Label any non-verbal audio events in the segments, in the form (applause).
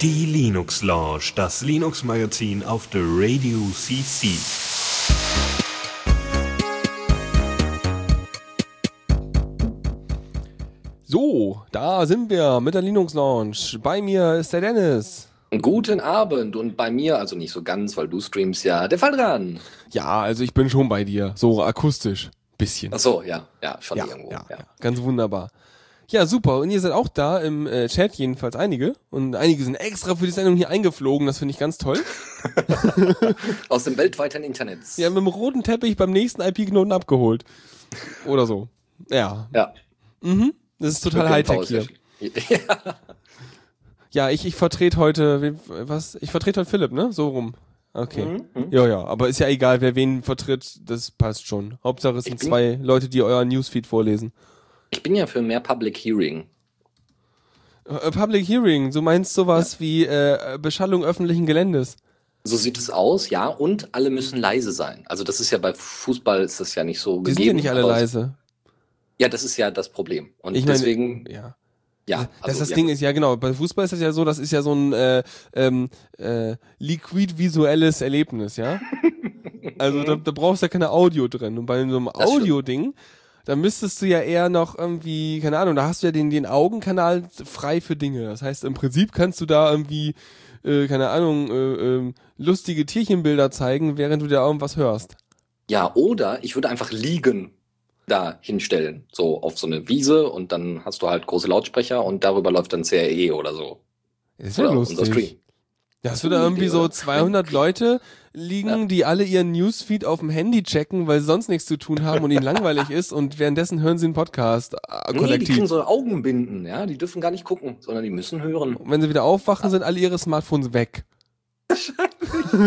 Die Linux Lounge, das Linux Magazin auf der Radio CC. So, da sind wir mit der Linux Lounge. Bei mir ist der Dennis. Guten Abend und bei mir, also nicht so ganz, weil du streamst ja, der Fall dran. Ja, also ich bin schon bei dir, so akustisch. Bisschen. Ach so, ja, ja, schon ja, irgendwo. ja, ja. ganz wunderbar. Ja, super. Und ihr seid auch da im äh, Chat, jedenfalls einige. Und einige sind extra für die Sendung hier eingeflogen. Das finde ich ganz toll. (laughs) Aus dem weltweiten Internet. Ja, mit dem roten Teppich beim nächsten IP-Knoten abgeholt. Oder so. Ja. Ja. Mhm. Das ist total Hightech hier. Ja. (laughs) Ja, ich, ich vertrete heute, was? Ich vertrete heute Philipp, ne? So rum. Okay. Mhm, mhm. Ja, ja. Aber ist ja egal, wer wen vertritt. Das passt schon. Hauptsache es sind zwei Leute, die euer Newsfeed vorlesen. Ich bin ja für mehr Public Hearing. Äh, Public Hearing, du meinst sowas wie äh, Beschallung öffentlichen Geländes. So sieht es aus, ja, und alle müssen leise sein. Also das ist ja bei Fußball ist das ja nicht so Die sind gegeben. ja nicht alle leise. Ja, das ist ja das Problem. Und Ich meine, deswegen, Ja. ja. das also, das ja. Ding ist, ja genau, bei Fußball ist das ja so, das ist ja so ein äh, ähm, äh, liquid visuelles Erlebnis, ja? (laughs) also da, da brauchst du ja keine Audio drin. Und bei so einem Das. Audio-Ding, da müsstest du ja eher noch irgendwie, keine Ahnung, da hast du ja den, den Augenkanal frei für Dinge. Das heißt, im Prinzip kannst du da irgendwie, äh, keine Ahnung, äh, ähm, lustige Tierchenbilder zeigen, während du da irgendwas hörst. Ja, oder ich würde einfach liegen da hinstellen, so auf so eine Wiese und dann hast du halt große Lautsprecher und darüber läuft dann CRE oder so. Ist ja Oder unser lustig. Da hast du da irgendwie Idee, so oder? 200 Leute liegen, Ja. die alle ihren Newsfeed auf dem Handy checken, weil sie sonst nichts zu tun haben und ihnen (laughs) langweilig ist und währenddessen hören sie einen Podcast äh, Nee, die kollektiv. kriegen so Augenbinden, ja, die dürfen gar nicht gucken, sondern die müssen hören. und wenn sie wieder aufwachen, sind alle ihre Smartphones weg. (laughs)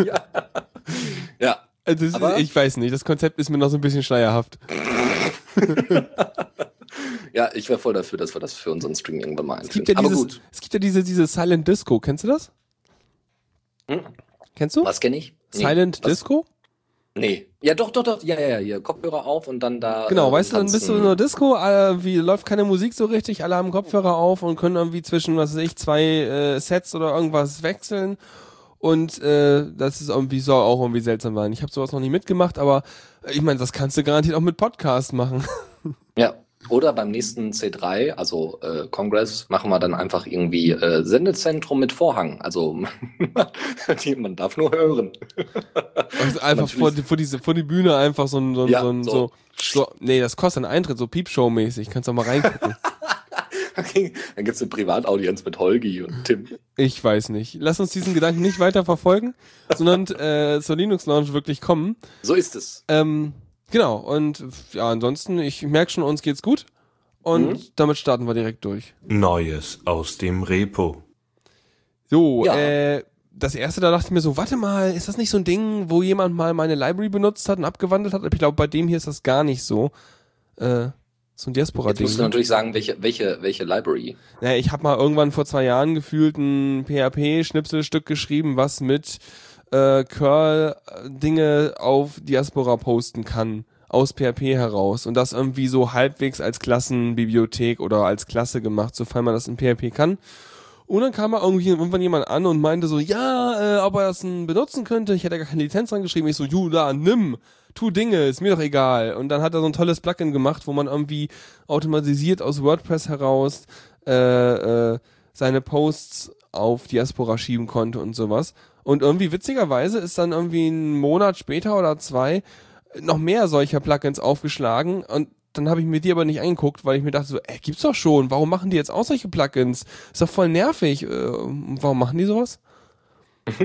ja. (laughs) ja. Also ist, ich weiß nicht, das Konzept ist mir noch so ein bisschen schleierhaft. Ja, ich wäre voll dafür, dass wir das für unseren Stream irgendwann mal Es gibt einführen. ja Aber dieses, gut. es gibt ja diese, diese Silent Disco, kennst du das? Hm? Kennst du? Was kenne ich? Nee. Silent Was? Disco? Nee. Ja, doch, doch, doch. Ja, ja, ja. Hier, Kopfhörer auf und dann da. Genau, äh, weißt du, dann bist du in einer Disco, äh, wie läuft keine Musik so richtig, alle haben Kopfhörer auf und können irgendwie zwischen, was weiß ich, zwei äh, Sets oder irgendwas wechseln. Und äh, das ist irgendwie soll auch irgendwie seltsam sein. Ich habe sowas noch nie mitgemacht, aber äh, ich meine, das kannst du garantiert auch mit Podcast machen. (laughs) Ja. Oder beim nächsten C3, also äh, Congress, machen wir dann einfach irgendwie äh, Sendezentrum mit Vorhang. Also (laughs) man darf nur hören. (laughs) Also einfach vor, die- vor diese vor die Bühne einfach so ein so Ja, so, ein so. so, so nee, das kostet einen Eintritt, so Piepshow-mäßig. Kannst du mal reingucken. (laughs) Okay. Dann gibt's eine Privataudienz mit Holgi und Tim. ich weiß nicht. Lass uns diesen Gedanken nicht weiter verfolgen, sondern äh, zur Linux Lounge wirklich kommen. So ist es. Ähm, genau, und ja, ansonsten, ich merke schon, uns geht's gut. Und Mhm. damit starten wir direkt durch. Neues aus dem Repo. So, Ja. äh, das erste, da dachte ich mir so, warte mal, ist das nicht so ein Ding, wo jemand mal meine Library benutzt hat und abgewandelt hat? Ich glaube, bei dem hier ist das gar nicht so. Äh, so ein Jetzt Diaspora-Ding. musst du natürlich sagen, welche, welche, welche Library. Naja, ich habe mal irgendwann vor zwei Jahren gefühlt ein PHP-Schnipselstück geschrieben, was mit äh, Curl äh, Dinge auf Diaspora posten kann aus PHP heraus und das irgendwie so halbwegs als Klassenbibliothek oder als Klasse gemacht, sofern man das in PHP kann. Und dann kam mal irgendwie irgendwann jemand an und meinte so, ja, äh, ob er das benutzen könnte. Ich hätte gar keine Lizenz dran geschrieben. Ich so, Juda, nimm, tu Dinge, ist mir doch egal. Und dann hat er so ein tolles Plugin gemacht, wo man irgendwie automatisiert aus WordPress heraus äh, äh, seine Posts auf Diaspora schieben konnte und sowas. Und irgendwie witzigerweise ist dann irgendwie einen Monat später oder zwei noch mehr solcher Plugins aufgeschlagen und dann habe ich mir die aber nicht angeguckt, weil ich mir dachte so, ey, gibt's doch schon, warum machen die jetzt auch solche Plugins? Ist doch voll nervig. Äh, warum machen die sowas? (laughs)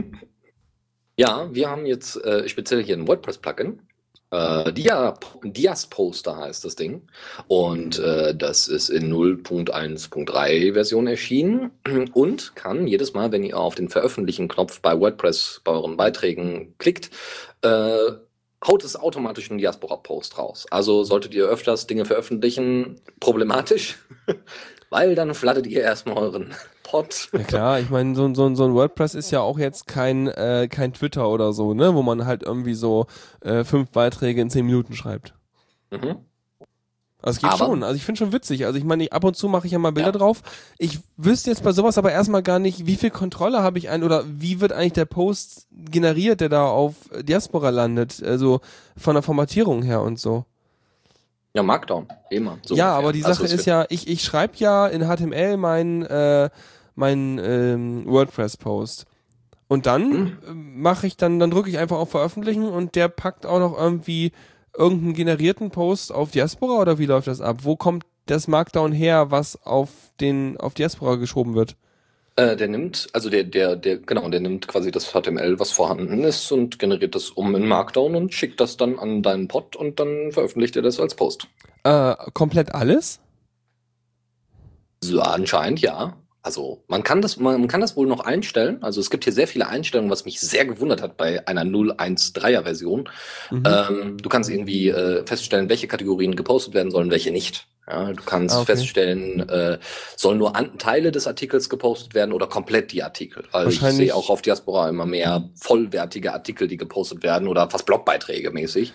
Ja, wir haben jetzt äh, speziell hier ein WordPress-Plugin. Äh, Dia, Dias-Poster heißt das Ding. Und äh, das ist in 0.1.3 Version erschienen (clears throat) und kann jedes Mal, wenn ihr auf den Veröffentlichen-Knopf bei WordPress bei euren Beiträgen klickt, äh, haut es automatisch einen Diaspora-Post raus. Also solltet ihr öfters Dinge veröffentlichen, problematisch, (laughs) weil dann flattet ihr erstmal euren Pod. Ja klar, ich meine, so, so, so ein WordPress ist ja auch jetzt kein, äh, kein Twitter oder so, ne, wo man halt irgendwie so äh, fünf Beiträge in zehn Minuten schreibt. Mhm. Also es geht Aber- schon. Also ich finde schon witzig. Also ich meine, ab und zu mache ich ja mal Bilder Ja. drauf. Ich wüsste jetzt bei sowas aber erstmal gar nicht, wie viel Kontrolle habe ich ein oder wie wird eigentlich der Post generiert, der da auf Diaspora landet. Also von der Formatierung her und so. Ja, Markdown, immer. So ja, ungefähr. aber die Also Sache es ist ja, ich, ich schreibe ja in HTML mein, äh, mein ähm, WordPress-Post. Und dann Hm. äh, mache ich dann, dann drücke ich einfach auf Veröffentlichen und der packt auch noch irgendwie irgendeinen generierten Post auf Diaspora oder wie läuft das ab? Wo kommt das Markdown her, was auf den, auf Diaspora geschoben wird? Äh, der nimmt, also der, der, der, genau, der nimmt quasi das HTML, was vorhanden ist und generiert das um in Markdown und schickt das dann an deinen Pod und dann veröffentlicht er das als Post. Äh, komplett alles? So anscheinend ja. Also man kann das, man kann das wohl noch einstellen. Also es gibt hier sehr viele Einstellungen, was mich sehr gewundert hat bei einer 0.1.3er Version. Mhm. Ähm, du kannst irgendwie äh, feststellen, welche Kategorien gepostet werden sollen, welche nicht. Ja, du kannst Ah, okay. feststellen, äh, sollen nur an Teile des Artikels gepostet werden oder komplett die Artikel. Weil ich Wahrscheinlich- sehe auch auf Diaspora immer mehr vollwertige Artikel, die gepostet werden oder fast Blogbeiträge mäßig.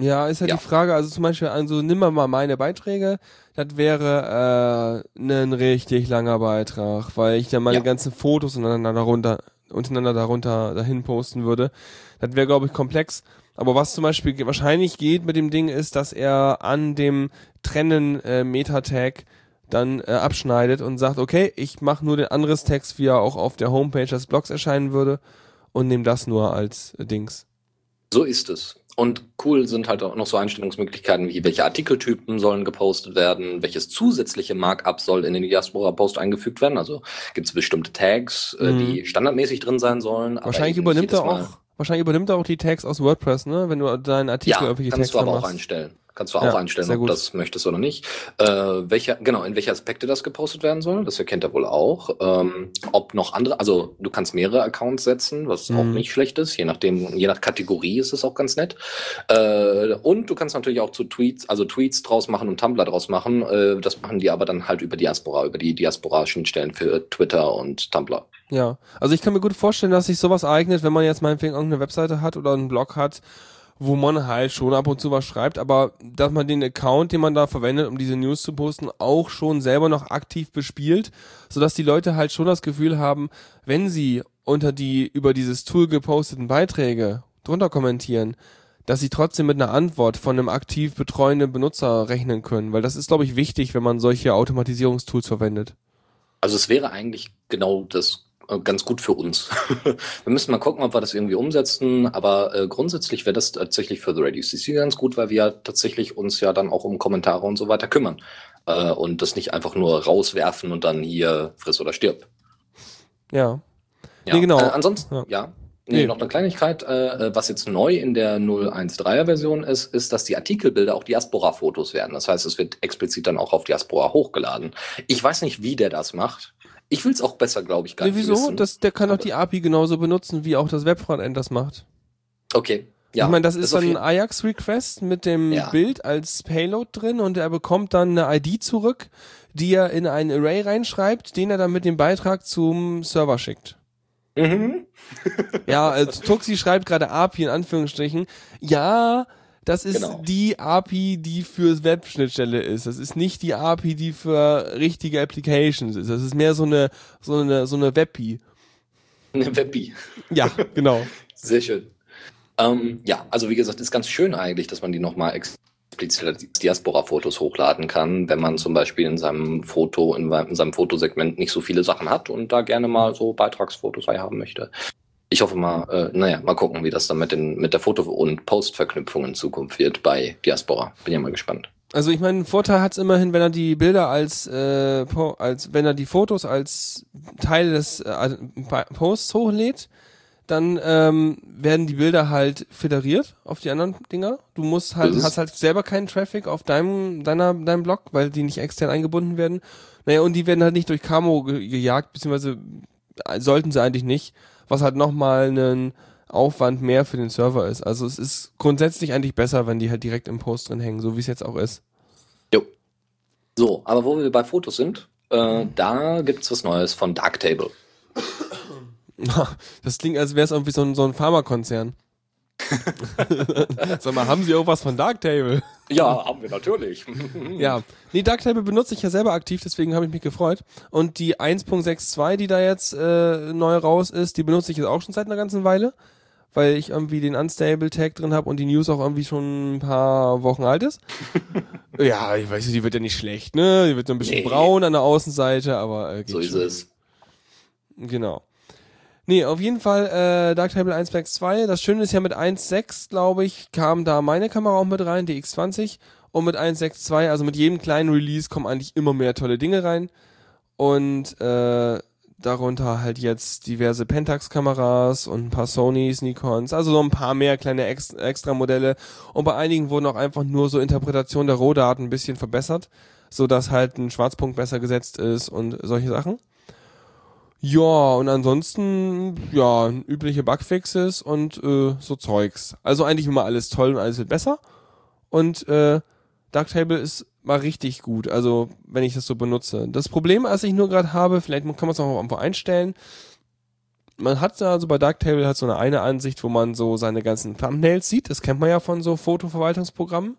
Ja, ist ja, Ja. die Frage, also zum Beispiel, also nimm mal meine Beiträge, das wäre äh, ein richtig langer Beitrag, weil ich dann meine Ja. ganzen Fotos untereinander darunter, untereinander darunter dahin posten würde. Das wäre, glaube ich, komplex. Aber was zum Beispiel wahrscheinlich geht mit dem Ding ist, dass er an dem Trennen äh, Meta-Tag dann äh, abschneidet und sagt, okay, ich mache nur den anderes Text, wie er auch auf der Homepage des Blogs erscheinen würde und nehme das nur als äh, Dings. So ist es. Und cool sind halt auch noch so Einstellungsmöglichkeiten wie welche Artikeltypen sollen gepostet werden, welches zusätzliche Markup soll in den Diaspora-Post eingefügt werden. Also gibt es bestimmte Tags, äh, Mhm. die standardmäßig drin sein sollen. aber Wahrscheinlich übernimmt er auch, wahrscheinlich übernimmt er auch die Tags aus WordPress, ne? Wenn du deinen Artikel Ja, kannst Tags du aber auch machst. einstellen. Kannst du Ja, auch einstellen, sehr ob du das möchtest oder nicht. Äh, welcher, genau, in welche Aspekte das gepostet werden soll, das erkennt er wohl auch. Ähm, ob noch andere, also du kannst mehrere Accounts setzen, was auch Mhm. nicht schlecht ist. Je nachdem, je nach Kategorie ist es auch ganz nett. Äh, und du kannst natürlich auch zu Tweets, also Tweets draus machen und Tumblr draus machen. Äh, das machen die aber dann halt über Diaspora, über die Diaspora-Schnittstellen für Twitter und Tumblr. Ja, also ich kann mir gut vorstellen, dass sich sowas eignet, wenn man jetzt meinetwegen irgendeine Webseite hat oder einen Blog hat, wo man halt schon ab und zu was schreibt, aber dass man den Account, den man da verwendet, um diese News zu posten, auch schon selber noch aktiv bespielt, sodass die Leute halt schon das Gefühl haben, wenn sie unter die über dieses Tool geposteten Beiträge drunter kommentieren, dass sie trotzdem mit einer Antwort von einem aktiv betreuenden Benutzer rechnen können, weil das ist, glaube ich, wichtig, wenn man solche Automatisierungstools verwendet. Also es wäre eigentlich genau das ganz gut für uns. (laughs) wir müssen mal gucken, ob wir das irgendwie umsetzen, aber äh, grundsätzlich wäre das tatsächlich für The Radio CC ganz gut, weil wir tatsächlich uns ja dann auch um Kommentare und so weiter kümmern äh, und das nicht einfach nur rauswerfen und dann hier friss oder stirb. Ja. Ja. Nee, genau. Äh, ansonsten, Ja. ja. Nee, Nee. noch eine Kleinigkeit, äh, was jetzt neu in der 013er Version ist, ist, dass die Artikelbilder auch Diaspora-Fotos werden. Das heißt, es wird explizit dann auch auf Diaspora hochgeladen. Ich weiß nicht, wie der das macht. Ich will es auch besser, glaube ich, gar Nee, nicht wieso? Das, der kann doch die API genauso benutzen, wie auch das Webfrontend das macht. Okay. Ja, ich meine, das ist auf dann ein jeden- Ajax-Request mit dem Ja. Bild als Payload drin und er bekommt dann eine ID zurück, die er in ein Array reinschreibt, den er dann mit dem Beitrag zum Server schickt. Mhm. Ja, also Tuxi schreibt gerade API in Anführungsstrichen. Ja, das ist Genau. die API, die für Web-Schnittstelle ist. Das ist nicht die API, die für richtige Applications ist. Das ist mehr so eine, so eine, so eine WebPI. Eine Webby. Ja, genau. (laughs) Sehr schön. Ähm, ja, also wie gesagt, ist ganz schön eigentlich, dass man die nochmal explizit als Diaspora-Fotos hochladen kann, wenn man zum Beispiel in seinem Foto, in, in seinem Fotosegment nicht so viele Sachen hat und da gerne mal so Beitragsfotos bei haben möchte. Ich hoffe mal, äh, naja, mal gucken, wie das dann mit, den, mit der Foto- und Post-Verknüpfung in Zukunft wird bei Diaspora. Bin ja mal gespannt. Also ich meine, Vorteil hat's immerhin, wenn er die Bilder als, äh, als wenn er die Fotos als Teil des äh, Posts hochlädt, dann ähm, werden die Bilder halt föderiert auf die anderen Dinger. Du musst halt, hast halt selber keinen Traffic auf deinem, deiner, deinem Blog, weil die nicht extern eingebunden werden. Naja, und die werden halt nicht durch Camo ge gejagt, beziehungsweise äh, sollten sie eigentlich nicht, was halt nochmal einen Aufwand mehr für den Server ist. Also es ist grundsätzlich eigentlich besser, wenn die halt direkt im Post drin hängen, so wie es jetzt auch ist. Jo. So, aber wo wir bei Fotos sind, äh, da gibt's was Neues von Darktable. (laughs) Das klingt, als wäre es irgendwie so ein, so ein Pharmakonzern. (laughs) Sag mal, haben Sie auch was von Darktable? Ja, haben wir natürlich. (laughs) Ja, nee, Darktable benutze ich ja selber aktiv, deswegen habe ich mich gefreut. Und die 1.62, die da jetzt äh, neu raus ist, die benutze ich jetzt auch schon seit einer ganzen Weile, weil ich irgendwie den Unstable Tag drin habe und die News auch irgendwie schon ein paar Wochen alt ist. (laughs) ja, ich weiß nicht, die wird ja nicht schlecht, ne? Die wird so ein bisschen Nee. braun an der Außenseite, aber äh, geht so ist schon. es. Genau. Nee, auf jeden Fall äh, Darktable 1.2. Das Schöne ist ja mit 1.6, glaube ich, kam da meine Kamera auch mit rein, die X20. Und mit 1.6.2, also mit jedem kleinen Release, kommen eigentlich immer mehr tolle Dinge rein. Und äh, darunter halt jetzt diverse Pentax-Kameras und ein paar Sonys, Nikons, also so ein paar mehr kleine Ex extra Modelle. Und bei einigen wurden auch einfach nur so Interpretation der Rohdaten ein bisschen verbessert, so dass halt ein Schwarzpunkt besser gesetzt ist und solche Sachen. Ja, und ansonsten, ja, übliche Bugfixes und äh, so Zeugs. Also eigentlich immer alles toll und alles wird besser. Und äh, Darktable ist mal richtig gut, also wenn ich das so benutze. Das Problem, was ich nur gerade habe, vielleicht kann man es auch irgendwo einstellen, man hat da, also bei Darktable hat so eine eine Ansicht, wo man so seine ganzen Thumbnails sieht. Das kennt man ja von so Fotoverwaltungsprogrammen.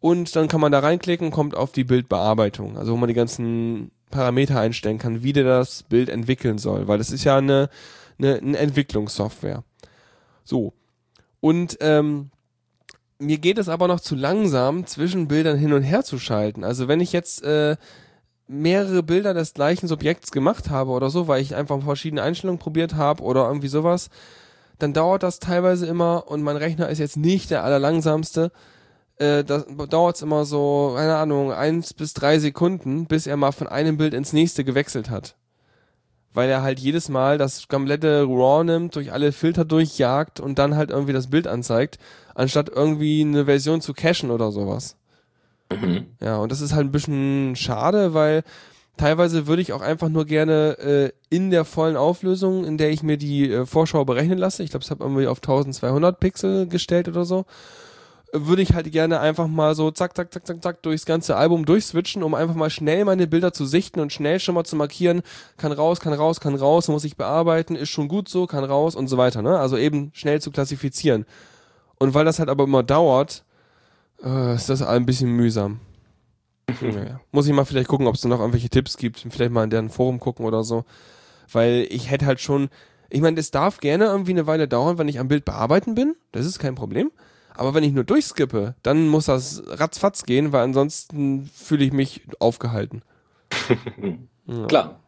Und dann kann man da reinklicken, kommt auf die Bildbearbeitung, also wo man die ganzen Parameter einstellen kann, wie der das Bild entwickeln soll, weil das ist ja eine, eine, eine Entwicklungssoftware. So. Und ähm, mir geht es aber noch zu langsam, zwischen Bildern hin und her zu schalten. Also wenn ich jetzt äh, mehrere Bilder des gleichen Subjekts gemacht habe oder so, weil ich einfach verschiedene Einstellungen probiert habe oder irgendwie sowas, dann dauert das teilweise immer und mein Rechner ist jetzt nicht der allerlangsamste. Äh, da dauert es immer so, keine Ahnung, eins bis drei Sekunden, bis er mal von einem Bild ins nächste gewechselt hat. Weil er halt jedes Mal das komplette RAW nimmt, durch alle Filter durchjagt und dann halt irgendwie das Bild anzeigt, anstatt irgendwie eine Version zu cachen oder sowas. Mhm. Ja, und das ist halt ein bisschen schade, weil teilweise würde ich auch einfach nur gerne äh, in der vollen Auflösung, in der ich mir die äh, Vorschau berechnen lasse, ich glaube, ich habe irgendwie auf 1200 Pixel gestellt oder so, würde ich halt gerne einfach mal so zack, zack, zack, zack, zack durchs ganze Album durchswitchen, um einfach mal schnell meine Bilder zu sichten und schnell schon mal zu markieren, kann raus, kann raus, kann raus, muss ich bearbeiten, ist schon gut so, kann raus und so weiter, ne? Also eben schnell zu klassifizieren. Und weil das halt aber immer dauert, äh, ist das ein bisschen mühsam. naja. Muss ich mal vielleicht gucken, ob es da noch irgendwelche Tipps gibt. Vielleicht mal in deren Forum gucken oder so. Weil ich hätte halt schon, ich meine, es darf gerne irgendwie eine Weile dauern, wenn ich am Bild bearbeiten bin. Das ist kein Problem. Aber wenn ich nur durchskippe, dann muss das ratzfatz gehen, weil ansonsten fühle ich mich aufgehalten. Ja. (laughs) Klar,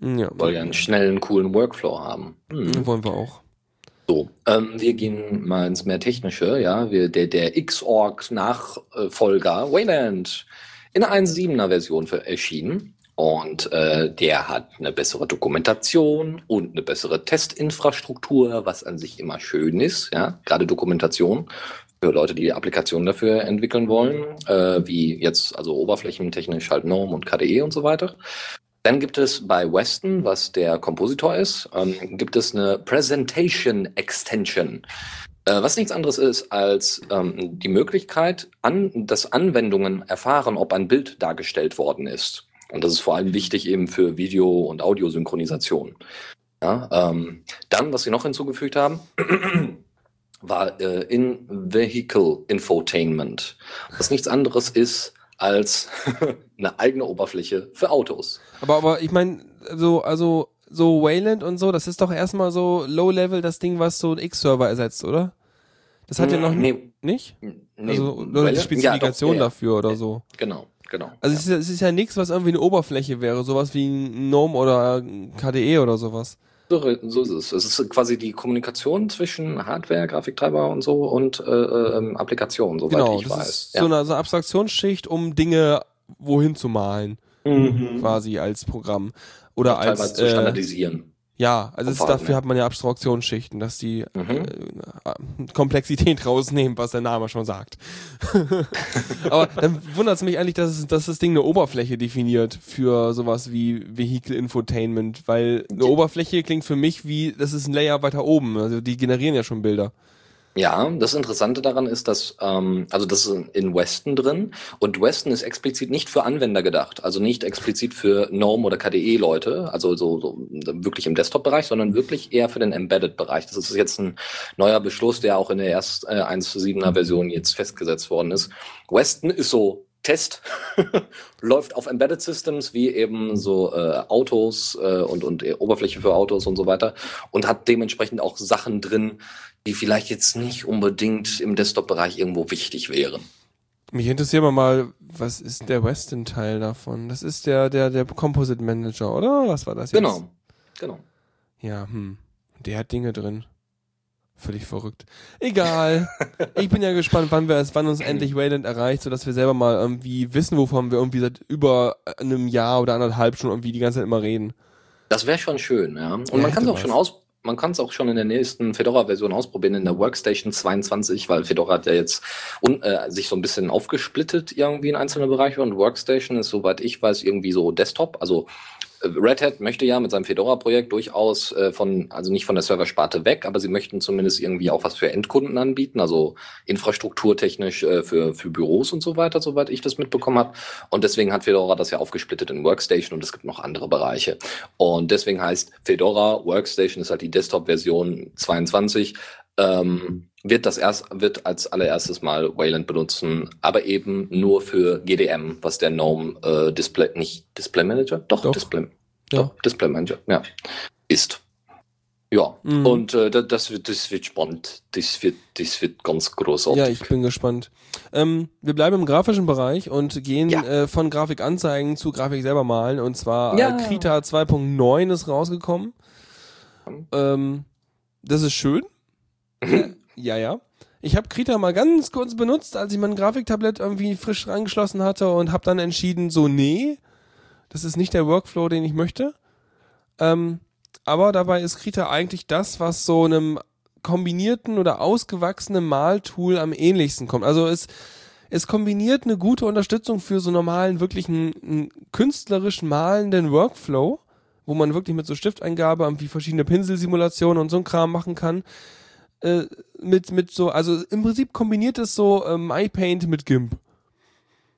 Ja, soll ja einen schnellen, coolen Workflow haben. Mhm. wollen wir auch. So, ähm, wir gehen mal ins mehr technische, ja. Wir, der, der Xorg-Nachfolger Wayland in der 1.7er Version erschienen. Und äh, der hat eine bessere Dokumentation und eine bessere Testinfrastruktur, was an sich immer schön ist, ja. Gerade Dokumentation für Leute, die Applikationen dafür entwickeln wollen, äh, wie jetzt also oberflächentechnisch halt GNOME und KDE und so weiter. Dann gibt es bei Weston, was der Kompositor ist, ähm, gibt es eine Presentation Extension, äh, was nichts anderes ist als ähm, die Möglichkeit, an, dass Anwendungen erfahren, ob ein Bild dargestellt worden ist. Und das ist vor allem wichtig eben für Video- und Audiosynchronisation. Ja, ähm, dann, was sie noch hinzugefügt haben, (clears throat) war äh, In-Vehicle Infotainment, was nichts anderes ist als (laughs) eine eigene Oberfläche für Autos. Aber, aber ich meine, so, also, so Wayland und so, das ist doch erstmal so Low-Level das Ding, was so ein X-Server ersetzt, oder? Das hat ja noch nee, nicht? nee, Also, oder die? Spezifikation ja, doch, ja, dafür oder so. Genau, genau. Also ja. es, ist, ja- es ist ja nichts, was irgendwie eine Oberfläche wäre, sowas wie ein GNOME oder KDE oder sowas. So, so ist es. Es ist quasi die Kommunikation zwischen Hardware, Grafiktreiber und so und äh, ähm, Applikationen, soweit Genau, ich das weiß. ist so, eine, so eine Abstraktionsschicht, um Dinge wohin zu malen, Mhm. quasi als Programm. Oder Teilweise als, zu äh, standardisieren. Ja, also Verhalten dafür hat man ja Abstraktionsschichten, dass die Mhm. äh, Komplexität (laughs) rausnehmen, was der Name schon sagt. (laughs) Aber dann wundert es mich eigentlich, dass, es, dass das Ding eine Oberfläche definiert für sowas wie Vehicle Infotainment, weil eine Oberfläche klingt für mich wie, das ist ein Layer weiter oben, also die generieren ja schon Bilder. Ja, das Interessante daran ist, dass, ähm, also das ist in Weston drin und Weston ist explizit nicht für Anwender gedacht, also nicht explizit für GNOME oder KDE-Leute, also so, so wirklich im Desktop-Bereich, sondern wirklich eher für den Embedded-Bereich. Das ist jetzt ein neuer Beschluss, der auch in der erst äh, 1.7er Version jetzt festgesetzt worden ist. Weston ist so Test (laughs) läuft auf Embedded Systems wie eben so äh, Autos äh, und, und Oberfläche für Autos und so weiter und hat dementsprechend auch Sachen drin, die vielleicht jetzt nicht unbedingt im Desktop-Bereich irgendwo wichtig wären. Mich interessiert mal, was ist der Western-Teil davon? Das ist der, der, der Composite Manager, oder? Was war das jetzt? Genau, genau. Ja, hm. Der hat Dinge drin. Völlig verrückt. Egal. (laughs) ich bin ja gespannt, wann wir es, wann uns endlich Wayland erreicht, sodass wir selber mal irgendwie wissen, wovon wir irgendwie seit über einem Jahr oder anderthalb schon irgendwie die ganze Zeit immer reden. Das wäre schon schön, ja. Und ja, man kann es auch was. schon aus, man kann es auch schon in der nächsten Fedora-Version ausprobieren, in der Workstation 22, weil Fedora hat ja jetzt un, äh, sich so ein bisschen aufgesplittet irgendwie in einzelne Bereiche und Workstation ist, soweit ich weiß, irgendwie so Desktop, also Red Hat möchte ja mit seinem Fedora-Projekt durchaus äh, von, also nicht von der Serversparte weg, aber sie möchten zumindest irgendwie auch was für Endkunden anbieten, also infrastrukturtechnisch äh, für, für Büros und so weiter, soweit ich das mitbekommen habe. Und deswegen hat Fedora das ja aufgesplittet in Workstation und es gibt noch andere Bereiche. Und deswegen heißt Fedora Workstation ist halt die Desktop-Version 22. Ähm, wird das erst, wird als allererstes mal Wayland benutzen, aber eben nur für GDM, was der GNOME äh, Display, nicht Display Manager? Doch, Doch. Display. Ja. Doch, Display Manager, ja. Ist. Ja, mhm. und äh, das, wird, das wird spannend. Das wird, das wird ganz großartig. Ja, ich bin gespannt. Ähm, wir bleiben im grafischen Bereich und gehen ja. äh, von Grafikanzeigen zu Grafik selber malen. Und zwar ja. äh, Krita 2.9 ist rausgekommen. Ähm, das ist schön. Mhm. Ja, ja. Ich habe Krita mal ganz kurz benutzt, als ich mein Grafiktablett irgendwie frisch angeschlossen hatte und habe dann entschieden, so nee, das ist nicht der Workflow, den ich möchte. Ähm, aber dabei ist Krita eigentlich das, was so einem kombinierten oder ausgewachsenen Maltool am ähnlichsten kommt. Also es, es kombiniert eine gute Unterstützung für so normalen, wirklich einen, künstlerisch malenden Workflow, wo man wirklich mit so Stifteingabe irgendwie verschiedene Pinselsimulationen und so ein Kram machen kann äh, mit, mit so, also im Prinzip kombiniert es so äh, MyPaint mit GIMP.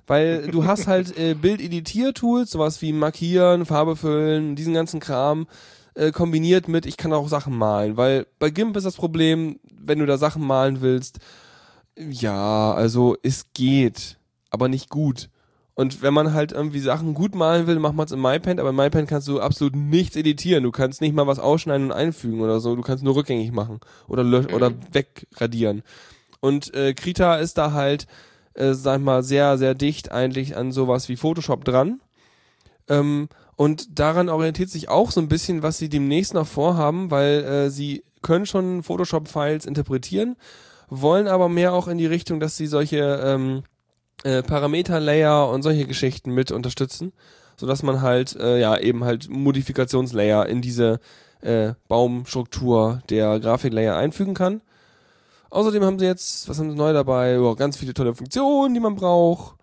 Weil du hast (laughs) halt äh, Bild-Editier-Tools, sowas wie Markieren, Farbe füllen, diesen ganzen Kram, äh, kombiniert mit, ich kann auch Sachen malen. Weil bei GIMP ist das Problem, wenn du da Sachen malen willst, ja, also es geht, aber nicht gut. Und wenn man halt irgendwie Sachen gut malen will, macht man es in MyPaint, aber in MyPaint kannst du absolut nichts editieren. Du kannst nicht mal was ausschneiden und einfügen oder so. Du kannst nur rückgängig machen oder löschen mhm. oder wegradieren. Und äh, Krita ist da halt, äh, sag ich mal, sehr, sehr dicht eigentlich an sowas wie Photoshop dran. Ähm, und daran orientiert sich auch so ein bisschen, was sie demnächst noch vorhaben, weil äh, sie können schon Photoshop-Files interpretieren, wollen aber mehr auch in die Richtung, dass sie solche ähm, äh, Parameter-Layer und solche Geschichten mit unterstützen, so dass man halt äh, ja eben halt Modifikationslayer in diese äh, Baumstruktur der Grafiklayer einfügen kann. Außerdem haben sie jetzt, was haben sie neu dabei? Oh, ganz viele tolle Funktionen, die man braucht.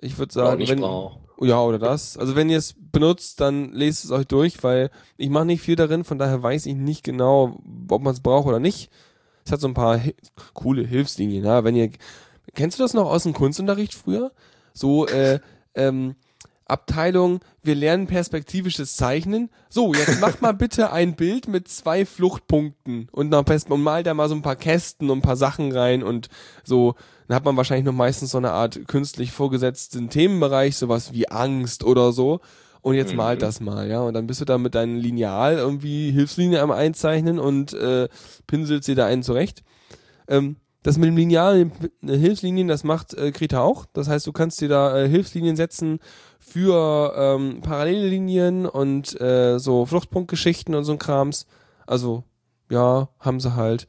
Ich würde sagen, wenn, brauch. ja oder das. Also wenn ihr es benutzt, dann lest es euch durch, weil ich mache nicht viel darin, von daher weiß ich nicht genau, ob man es braucht oder nicht. Es hat so ein paar coole Hilfslinien. Ja? Wenn ihr Kennst du das noch aus dem Kunstunterricht früher? So, äh, ähm, Abteilung, wir lernen perspektivisches Zeichnen. So, jetzt mach mal bitte ein Bild mit zwei Fluchtpunkten und, noch und mal da mal so ein paar Kästen und ein paar Sachen rein und so. Dann hat man wahrscheinlich noch meistens so eine Art künstlich vorgesetzten Themenbereich, sowas wie Angst oder so. Und jetzt mhm. malt das mal, ja. Und dann bist du da mit deinem Lineal irgendwie Hilfslinie am Einzeichnen und äh, pinselst dir da einen zurecht. Ähm, das mit dem Lineal Hilfslinien, das macht äh, Krita auch. Das heißt, du kannst dir da äh, Hilfslinien setzen für ähm, Parallellinien und äh, so Fluchtpunktgeschichten und so ein Krams. Also, ja, haben sie halt.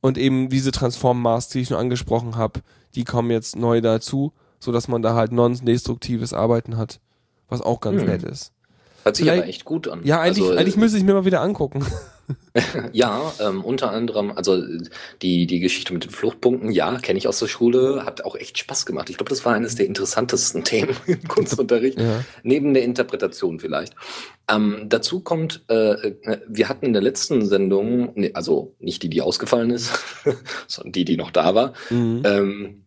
Und eben diese Transform-Masks, die ich nur angesprochen habe, die kommen jetzt neu dazu, so dass man da halt non-destruktives Arbeiten hat, was auch ganz hm. nett ist. Hört sich Vielleicht, aber echt gut an. Ja, eigentlich, also, eigentlich müsste ich mir mal wieder angucken. (laughs) Ja, ähm, unter anderem, also die, die Geschichte mit den Fluchtpunkten, ja, kenne ich aus der Schule, hat auch echt Spaß gemacht. Ich glaube, das war eines der interessantesten (laughs) Themen im Kunstunterricht, Ja. neben der Interpretation vielleicht. Ähm, dazu kommt, äh, äh, wir hatten in der letzten Sendung, nee, also nicht die, die ausgefallen ist, (laughs) sondern die, die noch da war, Mhm. ähm,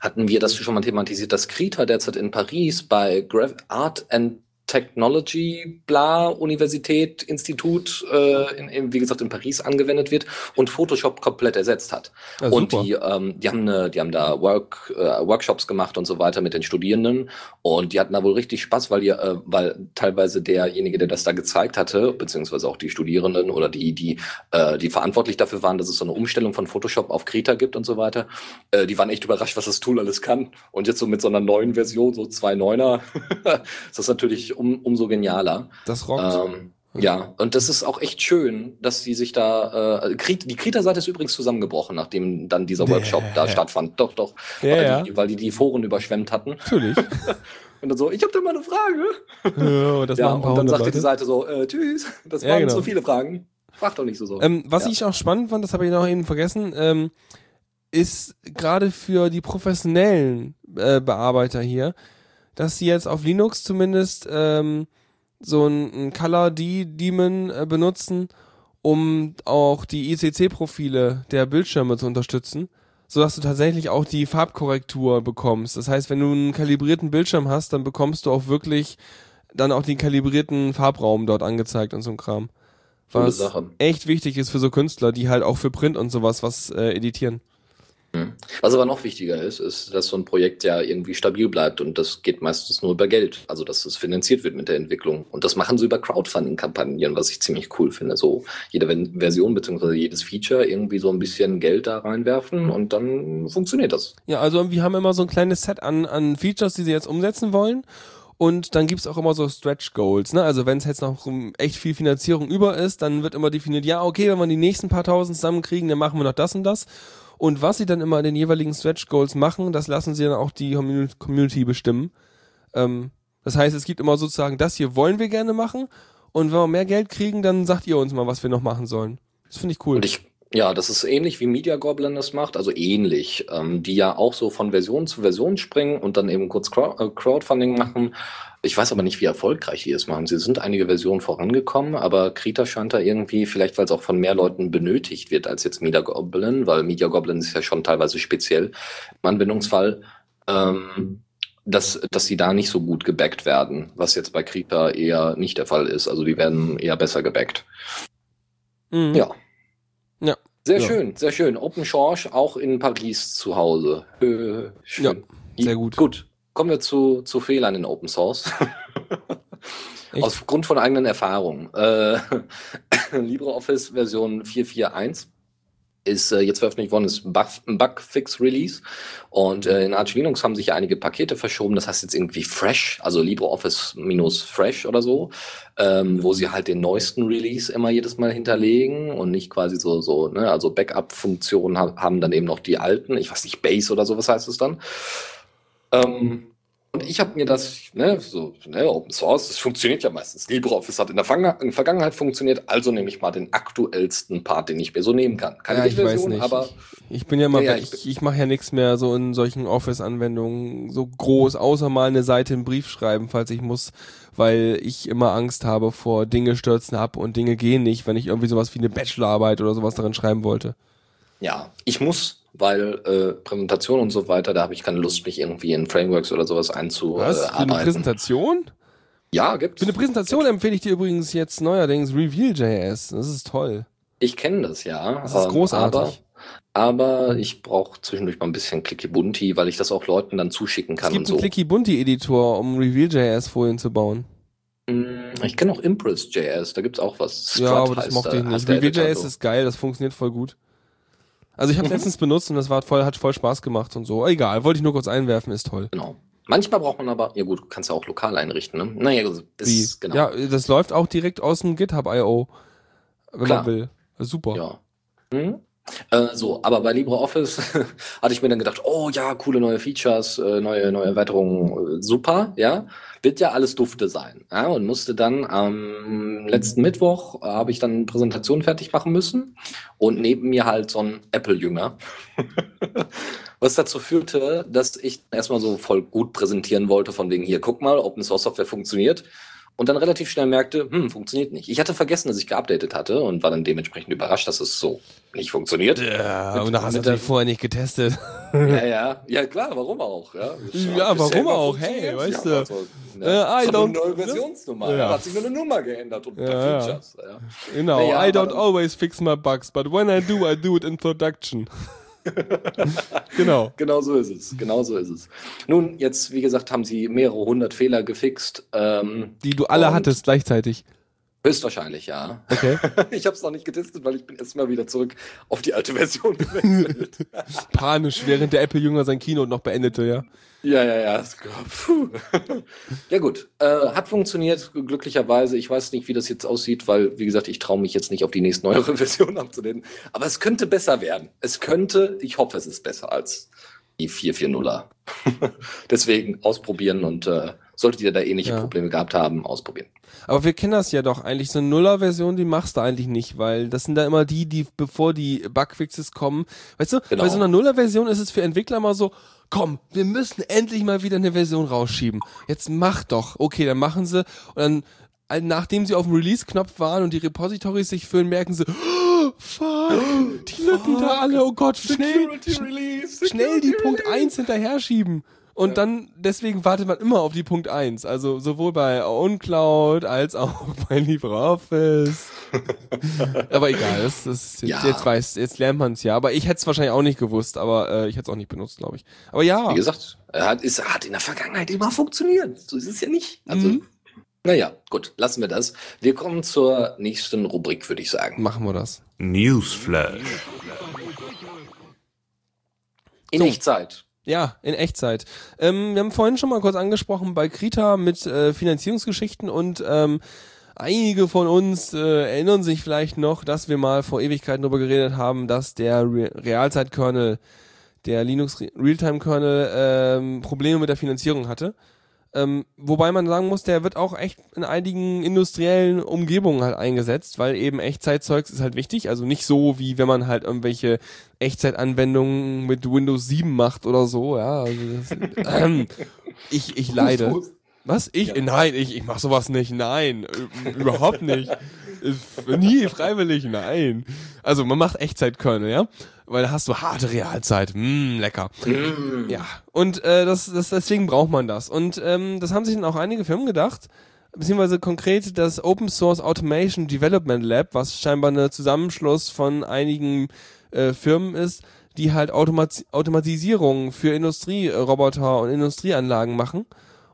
hatten wir das schon mal thematisiert, dass Krita derzeit in Paris bei Graph Art and Technology, bla, Universität, Institut, äh, in, in, wie gesagt, in Paris angewendet wird und Photoshop komplett ersetzt hat. Ja, und die, ähm, die, haben eine, die haben da Work, äh, Workshops gemacht und so weiter mit den Studierenden und die hatten da wohl richtig Spaß, weil, die, äh, weil teilweise derjenige, der das da gezeigt hatte, beziehungsweise auch die Studierenden oder die, die, äh, die verantwortlich dafür waren, dass es so eine Umstellung von Photoshop auf Krita gibt und so weiter, äh, die waren echt überrascht, was das Tool alles kann. Und jetzt so mit so einer neuen Version, so 2.9er, (laughs) ist das natürlich um, umso genialer. Das rockt. Ähm, ja, und das ist auch echt schön, dass sie sich da. Äh, die Krita-Seite ist übrigens zusammengebrochen, nachdem dann dieser Workshop da Bäh. stattfand. Doch, doch. Ja, weil, ja. Die, weil die die Foren überschwemmt hatten. Natürlich. (laughs) Und dann so, ich habe da mal eine Frage. ja, das ja, machen ein paar und dann sagte die Seite so, äh, tschüss, das Ja, waren genau. zu viele Fragen. Frag doch nicht so so. Ähm, was Ja. ich auch spannend fand, das habe ich noch eben vergessen, ähm, ist gerade für die professionellen äh, Bearbeiter hier, dass sie jetzt auf Linux zumindest ähm, so ein, ein Color D Daemon äh, benutzen, um auch die ICC-Profile der Bildschirme zu unterstützen, sodass du tatsächlich auch die Farbkorrektur bekommst. Das heißt, wenn du einen kalibrierten Bildschirm hast, dann bekommst du auch wirklich dann auch den kalibrierten Farbraum dort angezeigt und so ein Kram. Was echt wichtig ist für so Künstler, die halt auch für Print und sowas was äh, editieren. Was aber noch wichtiger ist, ist, dass so ein Projekt ja irgendwie stabil bleibt und das geht meistens nur über Geld. Also, dass es finanziert wird mit der Entwicklung. Und das machen sie über Crowdfunding-Kampagnen, was ich ziemlich cool finde. So jede Version beziehungsweise jedes Feature irgendwie so ein bisschen Geld da reinwerfen und dann funktioniert das. Ja, also wir haben immer so ein kleines Set an, an Features, die sie jetzt umsetzen wollen. Und dann gibt's auch immer so Stretch Goals. Ne? Also wenn es jetzt noch echt viel Finanzierung über ist, dann wird immer definiert, ja, okay, wenn wir die nächsten paar tausend zusammenkriegen, dann machen wir noch das und das. Und was sie dann immer in den jeweiligen Stretch Goals machen, das lassen sie dann auch die Commu- Community bestimmen. Ähm, das heißt, es gibt immer sozusagen, das hier wollen wir gerne machen. Und wenn wir mehr Geld kriegen, dann sagt ihr uns mal, was wir noch machen sollen. Das finde ich cool. Und ich, ja, das ist ähnlich wie Media Goblin das macht, also ähnlich, ähm, die ja auch so von Version zu Version springen und dann eben kurz äh, Crowdfunding machen. Ich weiß aber nicht, wie erfolgreich die es machen. Sie sind einige Versionen vorangekommen, aber Krita scheint da irgendwie, vielleicht weil es auch von mehr Leuten benötigt wird als jetzt Media Goblin, weil Media Goblin ist ja schon teilweise speziell im Anwendungsfall, ähm, dass, dass sie da nicht so gut gebackt werden, was jetzt bei Krita eher nicht der Fall ist. Also die werden eher besser gebackt. Mhm. Ja. Ja. Sehr Ja. schön, sehr schön. Open Source auch in Paris zu Hause. Äh, schön. sehr gut. Gut. Kommen wir zu, zu Fehlern in Open Source. (laughs) Echt? Aufgrund von eigenen Erfahrungen. Äh, (laughs) LibreOffice Version 4.4.1 ist äh, jetzt veröffentlicht worden, ist ein Bug, ein Bugfix Release. Und äh, in Arch Linux haben sich ja einige Pakete verschoben. Das heißt jetzt irgendwie Fresh, also LibreOffice minus Fresh oder so, ähm, wo sie halt den neuesten Release immer jedes Mal hinterlegen und nicht quasi so, so, ne, also Backup-Funktionen ha haben dann eben noch die alten, ich weiß nicht, Base oder so, was heißt es dann? Ähm, und ich habe mir das, ne, so, ne, Open Source, das funktioniert ja meistens. LibreOffice hat in der in der Vergangenheit funktioniert, also nehme ich mal den aktuellsten Part, den ich mir so nehmen kann. Keine Ja, ich weiß Version, nicht. aber Ich bin ja mal, Ja, ja, ich, ich ich, mache ja nichts mehr so in solchen Office-Anwendungen so groß, außer mal eine Seite einen Brief schreiben, falls ich muss, weil ich immer Angst habe vor Dinge stürzen ab und Dinge gehen nicht, wenn ich irgendwie sowas wie eine Bachelorarbeit oder sowas darin schreiben wollte. ja, ich muss, weil äh, Präsentation und so weiter, da habe ich keine Lust, mich irgendwie in Frameworks oder sowas Was? Für eine einzuarbeiten. Präsentation? ja, gibt's. Für eine Präsentation empfehle ich dir übrigens jetzt neuerdings Reveal.js. Das ist toll. Ich kenne das ja. Das ist ähm, großartig. Aber, aber ich brauche zwischendurch mal ein bisschen Clicky-Bunti, weil ich das auch Leuten dann zuschicken Es kann und gibt so. einen Clicky-Bunti-Editor, um Reveal.js-Folien zu bauen. Hm, Ich kenne auch Impress.js, da gibt's auch was. ja, aber das mochte da- ich nicht. Editor Reveal.js so. ist geil, das funktioniert voll gut. Also ich habe Mhm. letztens benutzt und das war voll, hat voll Spaß gemacht und so. Egal, wollte ich nur kurz einwerfen, ist toll. Genau. Manchmal braucht man aber, ja gut, kannst ja auch lokal einrichten, ne? Naja, ist genau. Ja, das läuft auch direkt aus dem GitHub.io, wenn Klar. man will. Super. Ja. Hm? Äh, so, aber bei LibreOffice (laughs) hatte ich mir dann gedacht, oh ja, coole neue Features, äh, neue, neue Erweiterungen, äh, super, ja. Wird ja alles dufte sein. Ja, und musste dann am letzten Mittwoch äh, habe ich dann Präsentation fertig machen müssen und neben mir halt so ein Apple-Jünger. (laughs) Was dazu führte, dass ich erstmal so voll gut präsentieren wollte, von wegen hier, guck mal, Open Source Software funktioniert und dann relativ schnell merkte, hm, funktioniert nicht. Ich hatte vergessen, dass ich geupdatet hatte und war dann dementsprechend überrascht, dass es so nicht funktioniert. Ja, und da hast du die vorher nicht getestet. Ja, ja, ja klar, warum auch? Ja, ja warum auch? Hey, weißt du. Also, ne, äh, I don't, eine neue Versionsnummer. Ja. hat sich nur eine Nummer geändert und ein paar ja, Features. Ja. Genau, I don't always fix my bugs, but when I do, I do it in production. (laughs) (laughs) genau. Genau so ist es. Genau so ist es. Nun, jetzt, wie gesagt, haben sie mehrere hundert Fehler gefixt. Ähm, Die du alle hattest gleichzeitig. Höchstwahrscheinlich, ja. Okay. (laughs) Ich habe es noch nicht getestet, weil ich bin erst mal wieder zurück auf die alte Version gewechselt. (laughs) Panisch, während der Apple-Jünger sein Keynote noch beendete, ja. Ja, ja, ja. Puh. Ja gut, äh, hat funktioniert, glücklicherweise. Ich weiß nicht, wie das jetzt aussieht, weil, wie gesagt, ich traue mich jetzt nicht auf die nächste neuere (laughs) Version abzunehmen. Aber es könnte besser werden. Es könnte, ich hoffe, es ist besser als die 440er. (laughs) Deswegen ausprobieren und äh, solltet ihr da ähnliche ja. Probleme gehabt haben, ausprobieren. Aber wir kennen das ja doch eigentlich. So eine Nuller-Version, die machst du eigentlich nicht, weil das sind da immer die, die, bevor die Bugfixes kommen. Weißt du, genau. bei so einer Nuller-Version ist es für Entwickler mal so, komm, wir müssen endlich mal wieder eine Version rausschieben. Jetzt mach doch. Okay, dann machen sie und dann nachdem sie auf dem Release-Knopf waren und die Repositories sich füllen, merken sie, oh, fuck, die (gasps) lücken da alle, oh Gott, schnell, schnell die Punkt 1 hinterher schieben. Und ja. dann, deswegen wartet man immer auf die Punkt 1. Also sowohl bei OwnCloud als auch (laughs) bei LibreOffice. (laughs) aber egal, das, das jetzt, ja. jetzt weiß, jetzt lernt man es ja. Aber ich hätte es wahrscheinlich auch nicht gewusst, aber äh, ich hätte es auch nicht benutzt, glaube ich. Aber ja. Wie gesagt, er hat, ist, hat in der Vergangenheit immer funktioniert. So ist es ja nicht. Also, mhm. naja, gut, lassen wir das. Wir kommen zur nächsten Rubrik, würde ich sagen. Machen wir das. Newsflash. In so. Echtzeit. Ja, in Echtzeit. Ähm, wir haben vorhin schon mal kurz angesprochen bei Krita mit äh, Finanzierungsgeschichten und ähm, einige von uns äh, erinnern sich vielleicht noch, dass wir mal vor Ewigkeiten darüber geredet haben, dass der Re Realzeit-Kernel, der Linux Realtime-Kernel ähm, Probleme mit der Finanzierung hatte. Ähm, wobei man sagen muss, der wird auch echt in einigen industriellen Umgebungen halt eingesetzt, weil eben Echtzeitzeugs ist halt wichtig. Also nicht so, wie wenn man halt irgendwelche Echtzeitanwendungen mit Windows 7 macht oder so, ja. Also das, ähm, (laughs) ich, ich leide. Was? Ich? Ja. Nein, ich, ich mach sowas nicht. Nein, überhaupt nicht. Nie freiwillig, nein. Also man macht Echtzeitkernel, ja weil da hast du harte Realzeit. Mm, lecker. Mm. Ja. Und äh, das, das, deswegen braucht man das. Und ähm, das haben sich dann auch einige Firmen gedacht, beziehungsweise konkret das Open Source Automation Development Lab, was scheinbar ein Zusammenschluss von einigen äh, Firmen ist, die halt Automat Automatisierung für Industrieroboter und Industrieanlagen machen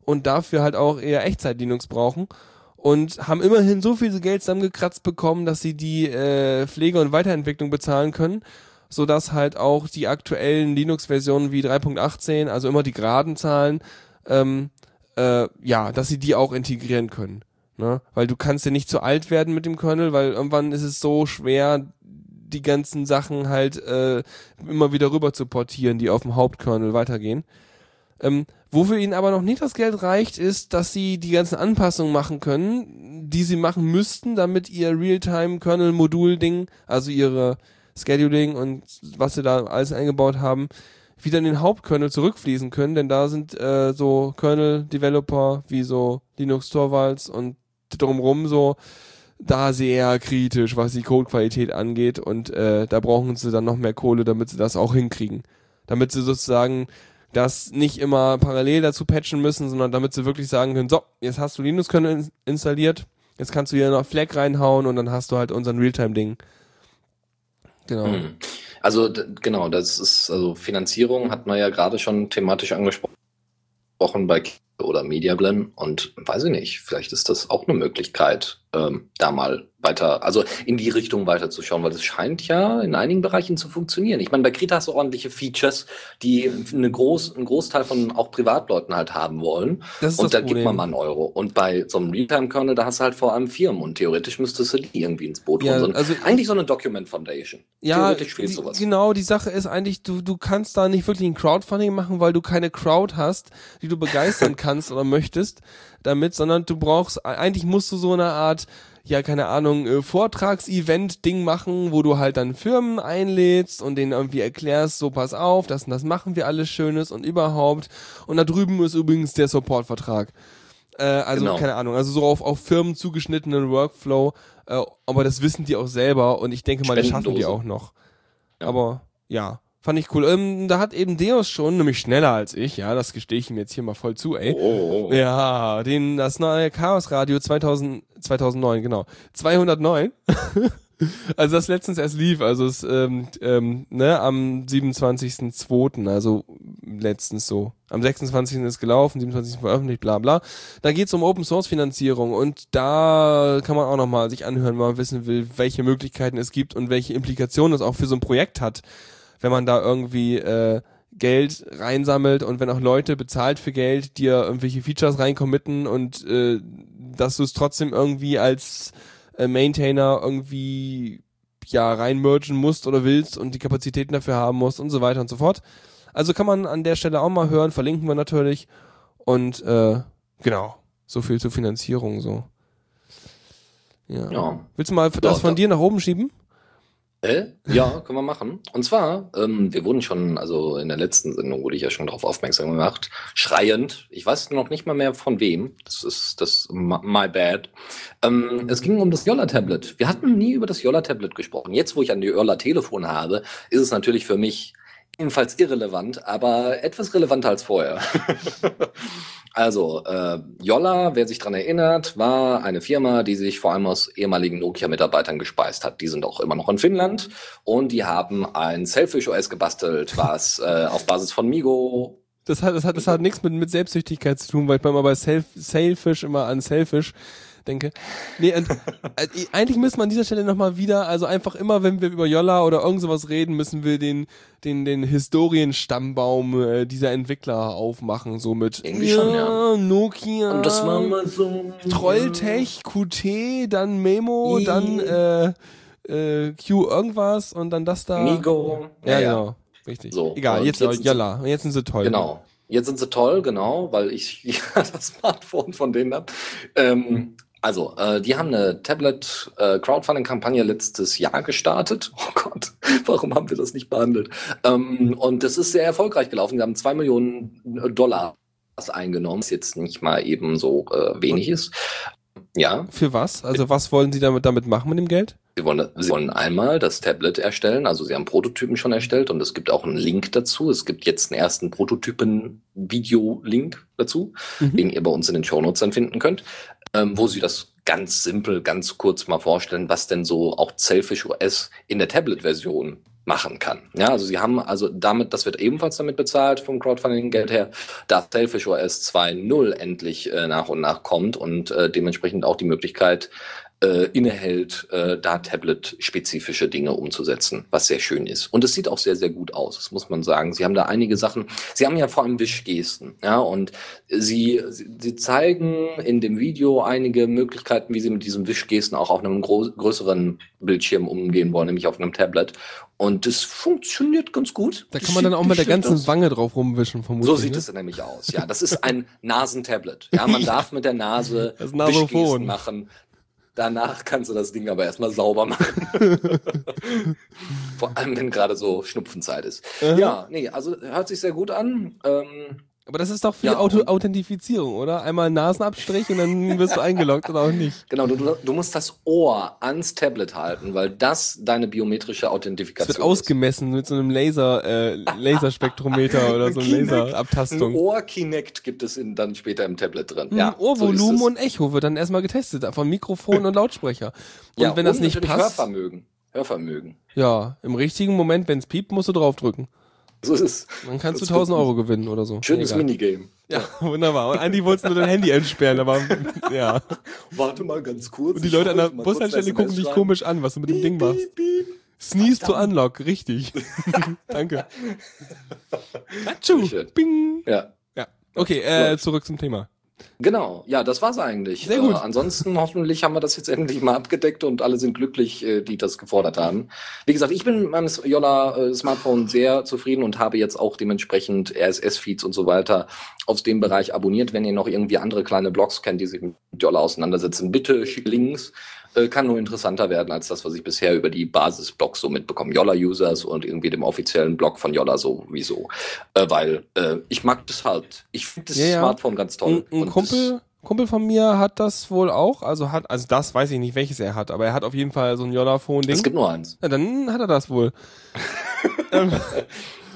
und dafür halt auch eher Echtzeit-Linux brauchen und haben immerhin so viel Geld zusammengekratzt bekommen, dass sie die äh, Pflege und Weiterentwicklung bezahlen können so dass halt auch die aktuellen Linux-Versionen wie 3.18, also immer die geraden Zahlen, ähm, äh, ja, dass sie die auch integrieren können. Ne? Weil du kannst ja nicht zu alt werden mit dem Kernel, weil irgendwann ist es so schwer, die ganzen Sachen halt äh, immer wieder rüber zu portieren, die auf dem Hauptkernel weitergehen. Ähm, wofür ihnen aber noch nicht das Geld reicht, ist, dass sie die ganzen Anpassungen machen können, die sie machen müssten, damit ihr Realtime-Kernel-Modul-Ding, also ihre Scheduling und was sie da alles eingebaut haben, wieder in den Hauptkernel zurückfließen können, denn da sind äh, so Kernel-Developer wie so Linux Torvalds und drumrum so da sehr kritisch, was die Codequalität angeht und äh, da brauchen sie dann noch mehr Kohle, damit sie das auch hinkriegen. Damit sie sozusagen das nicht immer parallel dazu patchen müssen, sondern damit sie wirklich sagen können, so, jetzt hast du Linux-Kernel installiert, jetzt kannst du hier noch Flag reinhauen und dann hast du halt unseren Realtime-Ding. Genau. Hm. Also genau, das ist also Finanzierung hat man ja gerade schon thematisch angesprochen bei oder Mediablend und weiß ich nicht, vielleicht ist das auch eine Möglichkeit, ähm, da mal weiter, also in die Richtung weiterzuschauen, weil das scheint ja in einigen Bereichen zu funktionieren. Ich meine, bei Krita hast du ordentliche Features, die eine groß, einen Großteil von auch Privatleuten halt haben wollen. Das ist und da gibt man mal einen Euro. Und bei so einem Realtime-Kernel, da hast du halt vor allem Firmen und theoretisch müsstest du die irgendwie ins Boot Ja, holen. So ein- also- eigentlich so eine Document Foundation. Ja, theoretisch fehlt die, sowas. genau, die Sache ist eigentlich, du, du kannst da nicht wirklich ein Crowdfunding machen, weil du keine Crowd hast, die du begeistern kannst (laughs) oder möchtest damit, sondern du brauchst, eigentlich musst du so eine Art, ja, keine Ahnung, äh, Vortragsevent-Ding machen, wo du halt dann Firmen einlädst und denen irgendwie erklärst, so pass auf, das und das machen wir alles Schönes und überhaupt. Und da drüben ist übrigens der Supportvertrag. Äh, also Genau. keine Ahnung, also so auf, auf Firmen zugeschnittenen Workflow, äh, aber das wissen die auch selber und ich denke mal, das schaffen die auch noch. Ja. Aber ja, fand ich cool. Ähm, da hat eben Deus schon, nämlich schneller als ich, ja, das gestehe ich ihm jetzt hier mal voll zu, ey. Oh, oh. Ja, den, das neue Chaos Radio 2000, 2009, genau. 209. (laughs) also das letztens erst lief, also es, ähm, ähm, ne, am 27.02., also letztens so. Am 26. ist gelaufen, 27. veröffentlicht, bla bla. Da geht's um Open Source Finanzierung und da kann man auch nochmal sich anhören, wenn man wissen will, welche Möglichkeiten es gibt und welche Implikationen es auch für so ein Projekt hat, wenn man da irgendwie äh, Geld reinsammelt und wenn auch Leute bezahlt für Geld dir irgendwelche Features reincommitten und äh, dass du es trotzdem irgendwie als äh, Maintainer irgendwie ja reinmergen musst oder willst und die Kapazitäten dafür haben musst und so weiter und so fort. Also kann man an der Stelle auch mal hören, verlinken wir natürlich und äh, genau, so viel zur Finanzierung so. Ja. Ja. Willst du mal das von da- dir nach oben schieben? Äh? Ja, können wir machen. Und zwar, ähm, wir wurden schon, also in der letzten Sendung wurde ich ja schon darauf aufmerksam gemacht, schreiend. Ich weiß noch nicht mal mehr von wem. Das ist das my bad. Ähm, es ging um das Yolla-Tablet. Wir hatten nie über das Yolla-Tablet gesprochen. Jetzt, wo ich ein Yolla-Telefon habe, ist es natürlich für mich ebenfalls irrelevant, aber etwas relevanter als vorher. (laughs) Also, äh, Yolla, wer sich dran erinnert, war eine Firma, die sich vor allem aus ehemaligen Nokia-Mitarbeitern gespeist hat. Die sind auch immer noch in Finnland und die haben ein Selfish OS gebastelt, was äh, auf Basis von Migo. Das hat, das hat, das hat nichts mit, mit Selbstsüchtigkeit zu tun, weil ich mal bei Self, Selfish immer an Selfish denke. Nee, und, (laughs) äh, eigentlich müssen wir an dieser Stelle nochmal wieder, also einfach immer, wenn wir über Jolla oder irgend sowas reden, müssen wir den, den, den Historienstammbaum äh, dieser Entwickler aufmachen, so mit Irgendwie schon, ja. Nokia, Und das war mal so. Trolltech, QT, dann Memo, I. dann äh, äh, Q irgendwas und dann das da. Migo. Ja, genau. Richtig. So, Egal, jetzt, jetzt sind Jolla. Jetzt sind sie toll. Genau. Jetzt sind sie toll, genau, weil ich ja, (laughs) das Smartphone von denen habe. Ähm, also, äh, die haben eine Tablet-Crowdfunding-Kampagne letztes Jahr gestartet. (laughs) Oh Gott, warum haben wir das nicht behandelt? Ähm, und das ist sehr erfolgreich gelaufen. Die haben zwei Millionen Dollar eingenommen, was jetzt nicht mal eben so äh, wenig ist. Ja, Für was? Also was wollen Sie damit, damit machen mit dem Geld? Sie wollen, Sie wollen einmal das Tablet erstellen, also Sie haben Prototypen schon erstellt und es gibt auch einen Link dazu. Es gibt jetzt einen ersten Prototypen-Video-Link dazu, Mhm. den ihr bei uns in den Shownotes dann finden könnt, ähm, wo Sie das ganz simpel, ganz kurz mal vorstellen, was denn so auch Selfish OS in der Tablet-Version machen kann. Ja, also sie haben also damit, das wird ebenfalls damit bezahlt vom Crowdfunding-Geld her, dass Selfish OS 2.0 endlich äh, nach und nach kommt und äh, dementsprechend auch die Möglichkeit äh, innehält, äh, da Tablet-spezifische Dinge umzusetzen, was sehr schön ist. Und es sieht auch sehr, sehr gut aus, das muss man sagen. Sie haben da einige Sachen, sie haben ja vor allem Wischgesten, ja, und sie, sie, zeigen in dem Video einige Möglichkeiten, wie sie mit diesen Wischgesten auch auf einem größeren Bildschirm umgehen wollen, nämlich auf einem Tablet. Und das funktioniert ganz gut. Da Das kann man dann sieht- auch mit der sieht ganzen aus. Wange drauf rumwischen, vermutlich. So sieht ne? es nämlich aus. Ja, das ist ein (laughs) Nasentablet. Ja, man darf mit der Nase. Wischgesten machen. Danach kannst du das Ding aber erstmal sauber machen. (laughs) Vor allem, wenn gerade so Schnupfenzeit ist. Aha. Ja, nee, also hört sich sehr gut an. Ähm, Aber das ist doch für Ja, Auto Authentifizierung, oder? Einmal Nasenabstrich und dann (laughs) wirst du eingeloggt oder auch nicht. genau, du, du musst das Ohr ans Tablet halten, weil das deine biometrische Das Authentifikation wird ausgemessen mit so einem Laser, äh, Laserspektrometer oder so einer ist. Ein Laserabtastung. Ohr-Kinect gibt es in, dann später im Tablet drin. Ja, so Ohrvolumen ist es. und Echo wird dann erstmal getestet, von Mikrofon und Lautsprecher. Und ja, wenn das und nicht natürlich passt, Hörvermögen. Hörvermögen. ja, im richtigen Moment, wenn es piept, musst du draufdrücken. So ist es. Dann kannst du Das 1000 wird Euro gewinnen oder so. Schönes Egal. Minigame. Ja, wunderbar. Und Andi wollte nur dein Handy entsperren, aber (laughs) ja. Warte mal ganz kurz. Und die Leute an der Bushaltestelle gucken dich komisch an, was du mit dem Ding machst. Piep, piep. Sneeze to unlock, richtig. (laughs) Danke. Schön. bing. Ja. Ja, okay, äh, zurück zum Thema. Genau, ja, das war's eigentlich. Sehr gut. Äh, ansonsten hoffentlich haben wir das jetzt endlich mal abgedeckt und alle sind glücklich, äh, die das gefordert haben. Wie gesagt, ich bin mit meinem Yola äh, Smartphone sehr zufrieden und habe jetzt auch dementsprechend RSS-Feeds und so weiter aus dem Bereich abonniert. Wenn ihr noch irgendwie andere kleine Blogs kennt, die sich mit Yola auseinandersetzen, bitte schickt Links. Äh, kann nur interessanter werden als das, was ich bisher über die Basisblogs so mitbekomme. Yola-Users und irgendwie dem offiziellen Blog von Yola sowieso. Äh, weil äh, ich mag das halt. Ich finde das Ja. Smartphone ganz toll. Ein, ein Und Kumpel, Kumpel von mir hat das wohl auch, also hat, also das weiß ich nicht, welches er hat, aber er hat auf jeden Fall so ein Das, Yola-Phone-Ding. es gibt nur eins. Ja, dann hat er das wohl. (laughs) Ähm,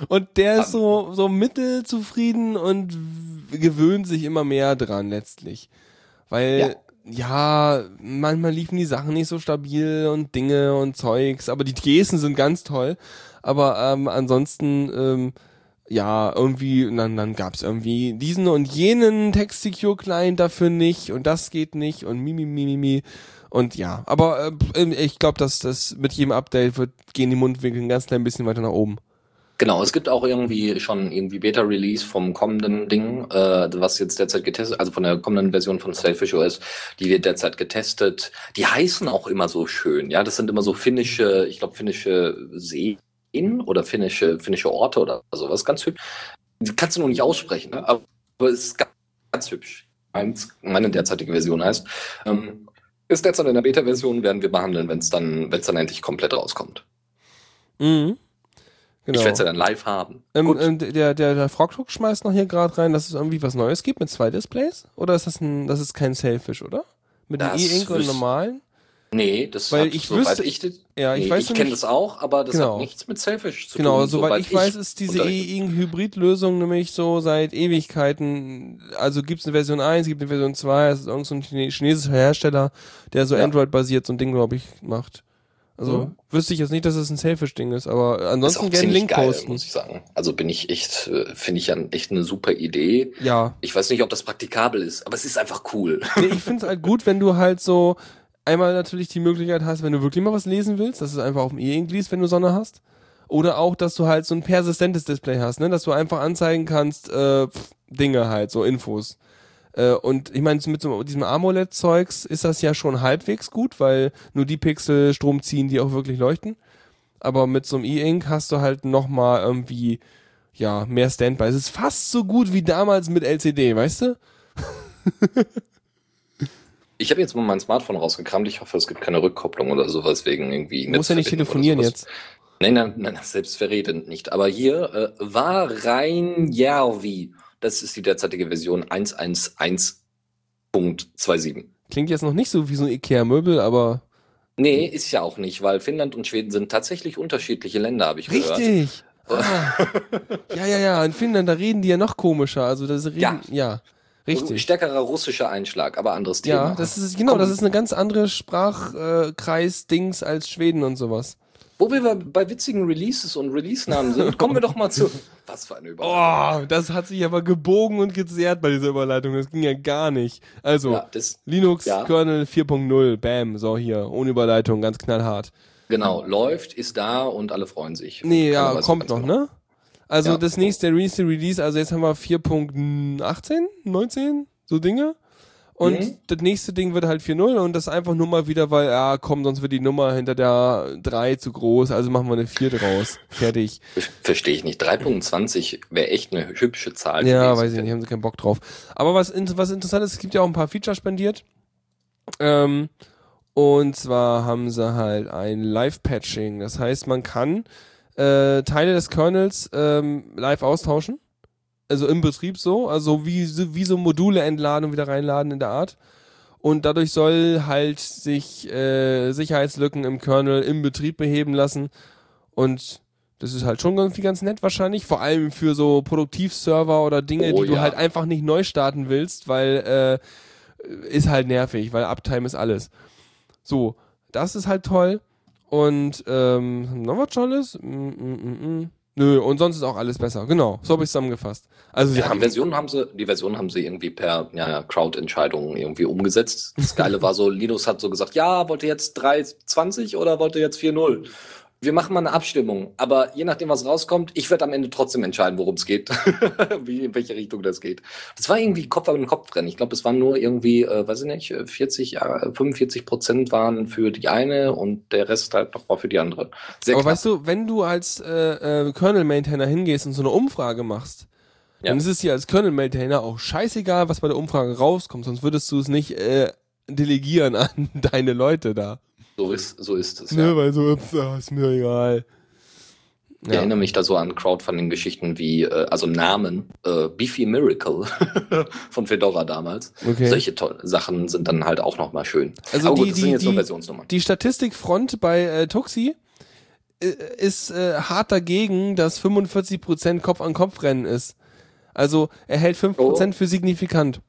und der ist so, so mittelzufrieden und gewöhnt sich immer mehr dran letztlich. Weil, ja. Manchmal liefen die Sachen nicht so stabil und Dinge und Zeugs, aber die Gesten sind ganz toll. Aber ähm, ansonsten, ähm, ja, irgendwie, dann, dann gab's irgendwie diesen und jenen Text-Secure-Client dafür nicht und das geht nicht und mimi, mimi, mimi. Und ja, aber äh, ich glaube, dass das mit jedem Update wird, gehen die Mundwinkel ein ganz klein bisschen weiter nach oben. Genau, es gibt auch irgendwie schon irgendwie Beta-Release vom kommenden Ding, äh, was jetzt derzeit getestet, also von der kommenden Version von Selfish OS, die wird derzeit getestet. Die heißen auch immer so schön, ja, das sind immer so finnische, ich glaube finnische Seen oder finnische finnische Orte oder sowas, ganz hübsch. Kannst du noch nicht aussprechen, ne? aber es ist ganz, ganz hübsch. Meine derzeitige Version heißt. Ähm, ist derzeit in der Beta-Version, werden wir behandeln, wenn es dann, wenn es dann endlich komplett rauskommt. Mhm. Genau. Ich werde es ja dann live haben. Ähm, ähm, der, der, der Frogtuck schmeißt noch hier gerade rein, dass es irgendwie was Neues gibt mit zwei Displays? Oder ist das ein, das ist kein Selfish, oder? Mit dem E-Ink und normalen? Nee, das Weil ich soweit wüsste- ich, Ja, ich nee, ich kenne das auch, aber das Genau. hat nichts mit Selfish zu Genau, tun. soweit ich weiß, ist diese. E-Ink-Hybrid-Lösung nämlich so seit Ewigkeiten. Also gibt es eine Version 1, gibt eine Version 2, es ist irgend so chinesischer Hersteller, der so Ja. Android-basiert so ein Ding, glaube ich, macht. Also Mhm. wüsste ich jetzt nicht, dass es ein Selfish-Ding ist, aber ansonsten gerne Link geil, posten. muss ich sagen. Also bin ich echt, äh, finde ich ja echt eine super Idee. Ja. Ich weiß nicht, ob das praktikabel ist, aber es ist einfach cool. (laughs) Nee, ich finde es halt gut, wenn du halt so einmal natürlich die Möglichkeit hast, wenn du wirklich mal was lesen willst, dass es einfach auf dem E-Ink liest, wenn du Sonne hast. Oder auch, dass du halt so ein persistentes Display hast, ne? Dass du einfach anzeigen kannst, äh, Dinge halt, so Infos. Äh, und ich meine, mit so diesem AMOLED-Zeugs ist das ja schon halbwegs gut, weil nur die Pixel Strom ziehen, die auch wirklich leuchten. Aber mit so einem E-Ink hast du halt nochmal irgendwie, ja, mehr Standby. Es ist fast so gut wie damals mit LCD, weißt du? (laughs) Ich habe jetzt mal mein Smartphone rausgekramt. Ich hoffe, es gibt keine Rückkopplung oder sowas wegen irgendwie. Du musst ja nicht telefonieren jetzt. Nein, nein, nein, selbstverredend nicht. Aber hier äh, war Reinjärvi. Das ist die derzeitige Version 111.27. Klingt jetzt noch nicht so wie so ein Ikea-Möbel, aber. Nee, ist ja auch nicht, weil Finnland und Schweden sind tatsächlich unterschiedliche Länder, habe ich gehört. Richtig! Ah. ja, ja, ja. In Finnland, da reden die ja noch komischer. Also das reden, ja, Ja. richtig. Stärkerer russischer Einschlag, aber anderes Thema. Ja, das ist genau, das ist eine ganz andere Sprachkreis-Dings als Schweden und sowas. Wo wir bei witzigen Releases und Release-Namen sind, kommen wir doch mal zu. Was für eine Überleitung. Oh, das hat sich aber gebogen und gezerrt bei dieser Überleitung. Das ging ja gar nicht. Also, Ja, das, Linux Ja. Kernel 4.0, bam, so hier, ohne Überleitung, ganz knallhart. genau, läuft, ist da und alle freuen sich. Nee, ja, kommt noch, genau. ne? Also Ja. das nächste, nächste Release, also jetzt haben wir 4.18, 19, so Dinge. Und Mhm. das nächste Ding wird halt 4.0 und das einfach nur mal wieder, weil, ja, komm, sonst wird die Nummer hinter der 3 zu groß, also machen wir eine 4 draus. (laughs) Fertig. Verstehe ich nicht. 3.20 wäre echt eine hübsche Zahl. Ja, weiß ich nicht, haben sie keinen Bock drauf. Aber was, was interessant ist, es gibt ja auch ein paar Feature spendiert. Ähm, und zwar haben sie halt ein Live-Patching. Das heißt, man kann äh, Teile des Kernels ähm, live austauschen. Also im Betrieb so. Also wie, so- wie so Module entladen und wieder reinladen in der Art. Und dadurch soll halt sich äh, Sicherheitslücken im Kernel im Betrieb beheben lassen. Und das ist halt schon irgendwie ganz nett wahrscheinlich. Vor allem für so Produktivserver oder Dinge, Oh die du ja. halt einfach nicht neu starten willst, weil äh, ist halt nervig, weil Uptime ist alles. So, das ist halt toll. Und ähm, noch was Tolles? Mm, mm, mm, mm. Nö, und sonst ist auch alles besser. Genau, so habe ich zusammengefasst. Also Ja, die haben Version haben sie, die Version haben sie irgendwie per ja, ja, Crowd-Entscheidung irgendwie umgesetzt. Das Geile war so, Linus hat so gesagt, ja, wollt ihr jetzt 3.20 oder wollt ihr jetzt 4.0? Wir machen mal eine Abstimmung, aber je nachdem, was rauskommt, ich werde am Ende trotzdem entscheiden, worum es geht, (laughs) wie, in welche Richtung das geht. Das war irgendwie Kopf an Kopf rennen. Ich glaube, es waren nur irgendwie, äh, weiß ich nicht, äh, 40, äh, 45 Prozent waren für die eine und der Rest halt noch mal für die andere. Sehr Aber knapp. weißt du, wenn du als äh, äh, Kernel-Maintainer hingehst und so eine Umfrage machst, Ja. dann ist es dir als Kernel-Maintainer auch scheißegal, was bei der Umfrage rauskommt, sonst würdest du es nicht äh, delegieren an (laughs) deine Leute da. So ist, so ist es. Ne, Ja. weil so, ups, ah, ist mir egal. Ich erinnere mich da so an Crowdfunding-Geschichten wie, äh, also Namen, äh, Beefy Miracle (laughs) von Fedora damals. Okay. Solche Sachen sind dann halt auch nochmal schön. Also Aber die- gut, das die- sind jetzt nur die- Versionsnummern. Die Statistikfront bei äh, Tuxi äh, ist äh, hart dagegen, dass 45% Kopf-an-Kopf-Rennen ist. Also er hält 5% für signifikant.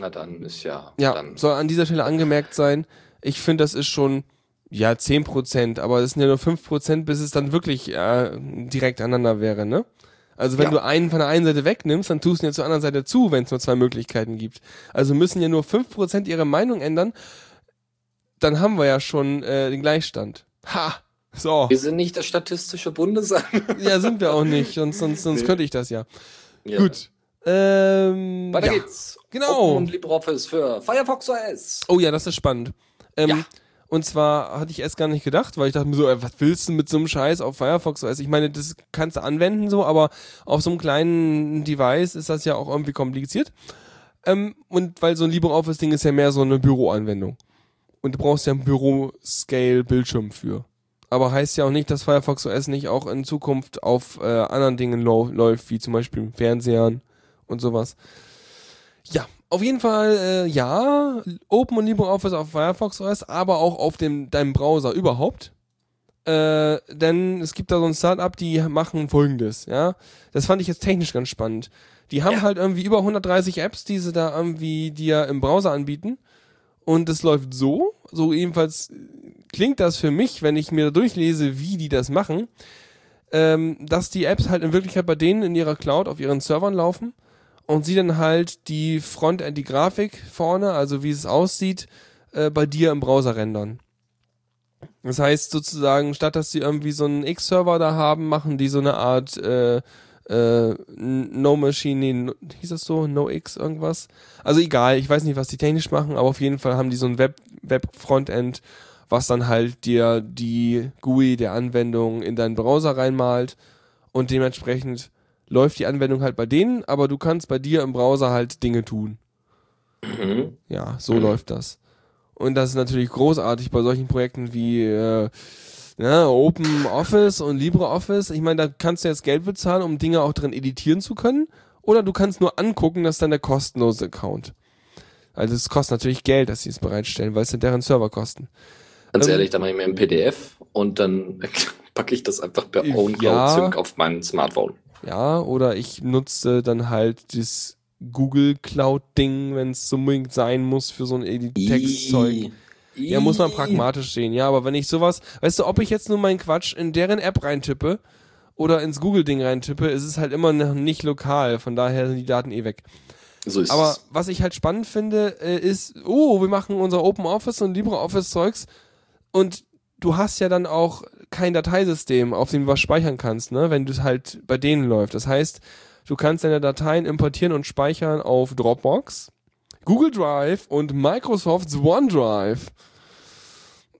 Na dann ist ja, Ja, dann, soll an dieser Stelle angemerkt sein. Ich finde, das ist schon, ja, 10%, aber es sind ja nur 5%, bis es dann wirklich äh, direkt aneinander wäre, ne? Also wenn Ja. du einen von der einen Seite wegnimmst, dann tust du ihn ja zur anderen Seite zu, wenn es nur zwei Möglichkeiten gibt. Also müssen ja nur 5% ihre Meinung ändern, dann haben wir ja schon äh, den Gleichstand. Ha! So. wir sind nicht das statistische Bundesamt. (laughs) Ja, sind wir auch nicht, sonst, sonst, sonst Nee. könnte ich das ja. Ja. Gut. Ähm, Weiter ja. geht's. Genau. Open und LibreOffice für Firefox OS. Oh ja, das ist spannend. Ähm, Ja. Und zwar hatte ich erst gar nicht gedacht, weil ich dachte mir so, ey, was willst du mit so einem Scheiß auf Firefox OS? Ich meine, das kannst du anwenden so, aber auf so einem kleinen Device ist das ja auch irgendwie kompliziert. Ähm, und weil so ein LibreOffice-Ding ist ja mehr so eine Büroanwendung. Und du brauchst ja einen Büro-Scale-Bildschirm für. Aber heißt ja auch nicht, dass Firefox OS nicht auch in Zukunft auf äh, anderen Dingen läuft, wie zum Beispiel Fernsehern und sowas. Ja, auf jeden Fall, äh, ja, Open und LibreOffice auf Firefox OS, aber auch auf dem, deinem Browser überhaupt. Äh, denn es gibt da so ein Startup, die machen folgendes, ja. Das fand ich jetzt technisch ganz spannend. Die haben Ja. halt irgendwie über 130 Apps, die sie da irgendwie dir im Browser anbieten. Und es läuft so, so jedenfalls klingt das für mich, wenn ich mir durchlese, wie die das machen, ähm, dass die Apps halt in Wirklichkeit bei denen in ihrer Cloud auf ihren Servern laufen und sie dann halt die Frontend, die Grafik vorne, also wie es aussieht, äh, bei dir im Browser rendern. Das heißt sozusagen, statt dass sie irgendwie so einen X-Server da haben, machen die so eine Art äh, äh, No Machine, hieß das so? No X irgendwas? Also egal, ich weiß nicht, was die technisch machen, aber auf jeden Fall haben die so ein Web, Web-Frontend, was dann halt dir die GUI der Anwendung in deinen Browser reinmalt und dementsprechend läuft die Anwendung halt bei denen, aber du kannst bei dir im Browser halt Dinge tun. Mhm. Ja, so Mhm. läuft das. Und das ist natürlich großartig bei solchen Projekten wie äh, ja, Open Office und LibreOffice. Ich meine, da kannst du jetzt Geld bezahlen, um Dinge auch drin editieren zu können. Oder du kannst nur angucken, das ist dann der kostenlose Account. Also es kostet natürlich Geld, dass sie es bereitstellen, weil es sind deren Serverkosten. Ganz Ähm, ehrlich, da mache ich mir ein PDF und dann (laughs) packe ich das einfach per Ja. OwnCloud Sync auf mein Smartphone. Ja, oder ich nutze dann halt das Google Cloud Ding, wenn es unbedingt sein muss für so ein Edit-Textzeug. I- Ja, muss man pragmatisch sehen, ja, aber wenn ich sowas, weißt du, ob ich jetzt nur meinen Quatsch in deren App reintippe oder ins Google-Ding reintippe, ist es halt immer noch nicht lokal, von daher sind die Daten eh weg. So ist Aber es. was ich halt spannend finde, äh, ist, oh, wir machen unser Open Office und LibreOffice Zeugs und du hast ja dann auch kein Dateisystem, auf dem du was speichern kannst, ne, wenn du halt bei denen läuft. Das heißt, du kannst deine Dateien importieren und speichern auf Dropbox, Google Drive und Microsofts OneDrive.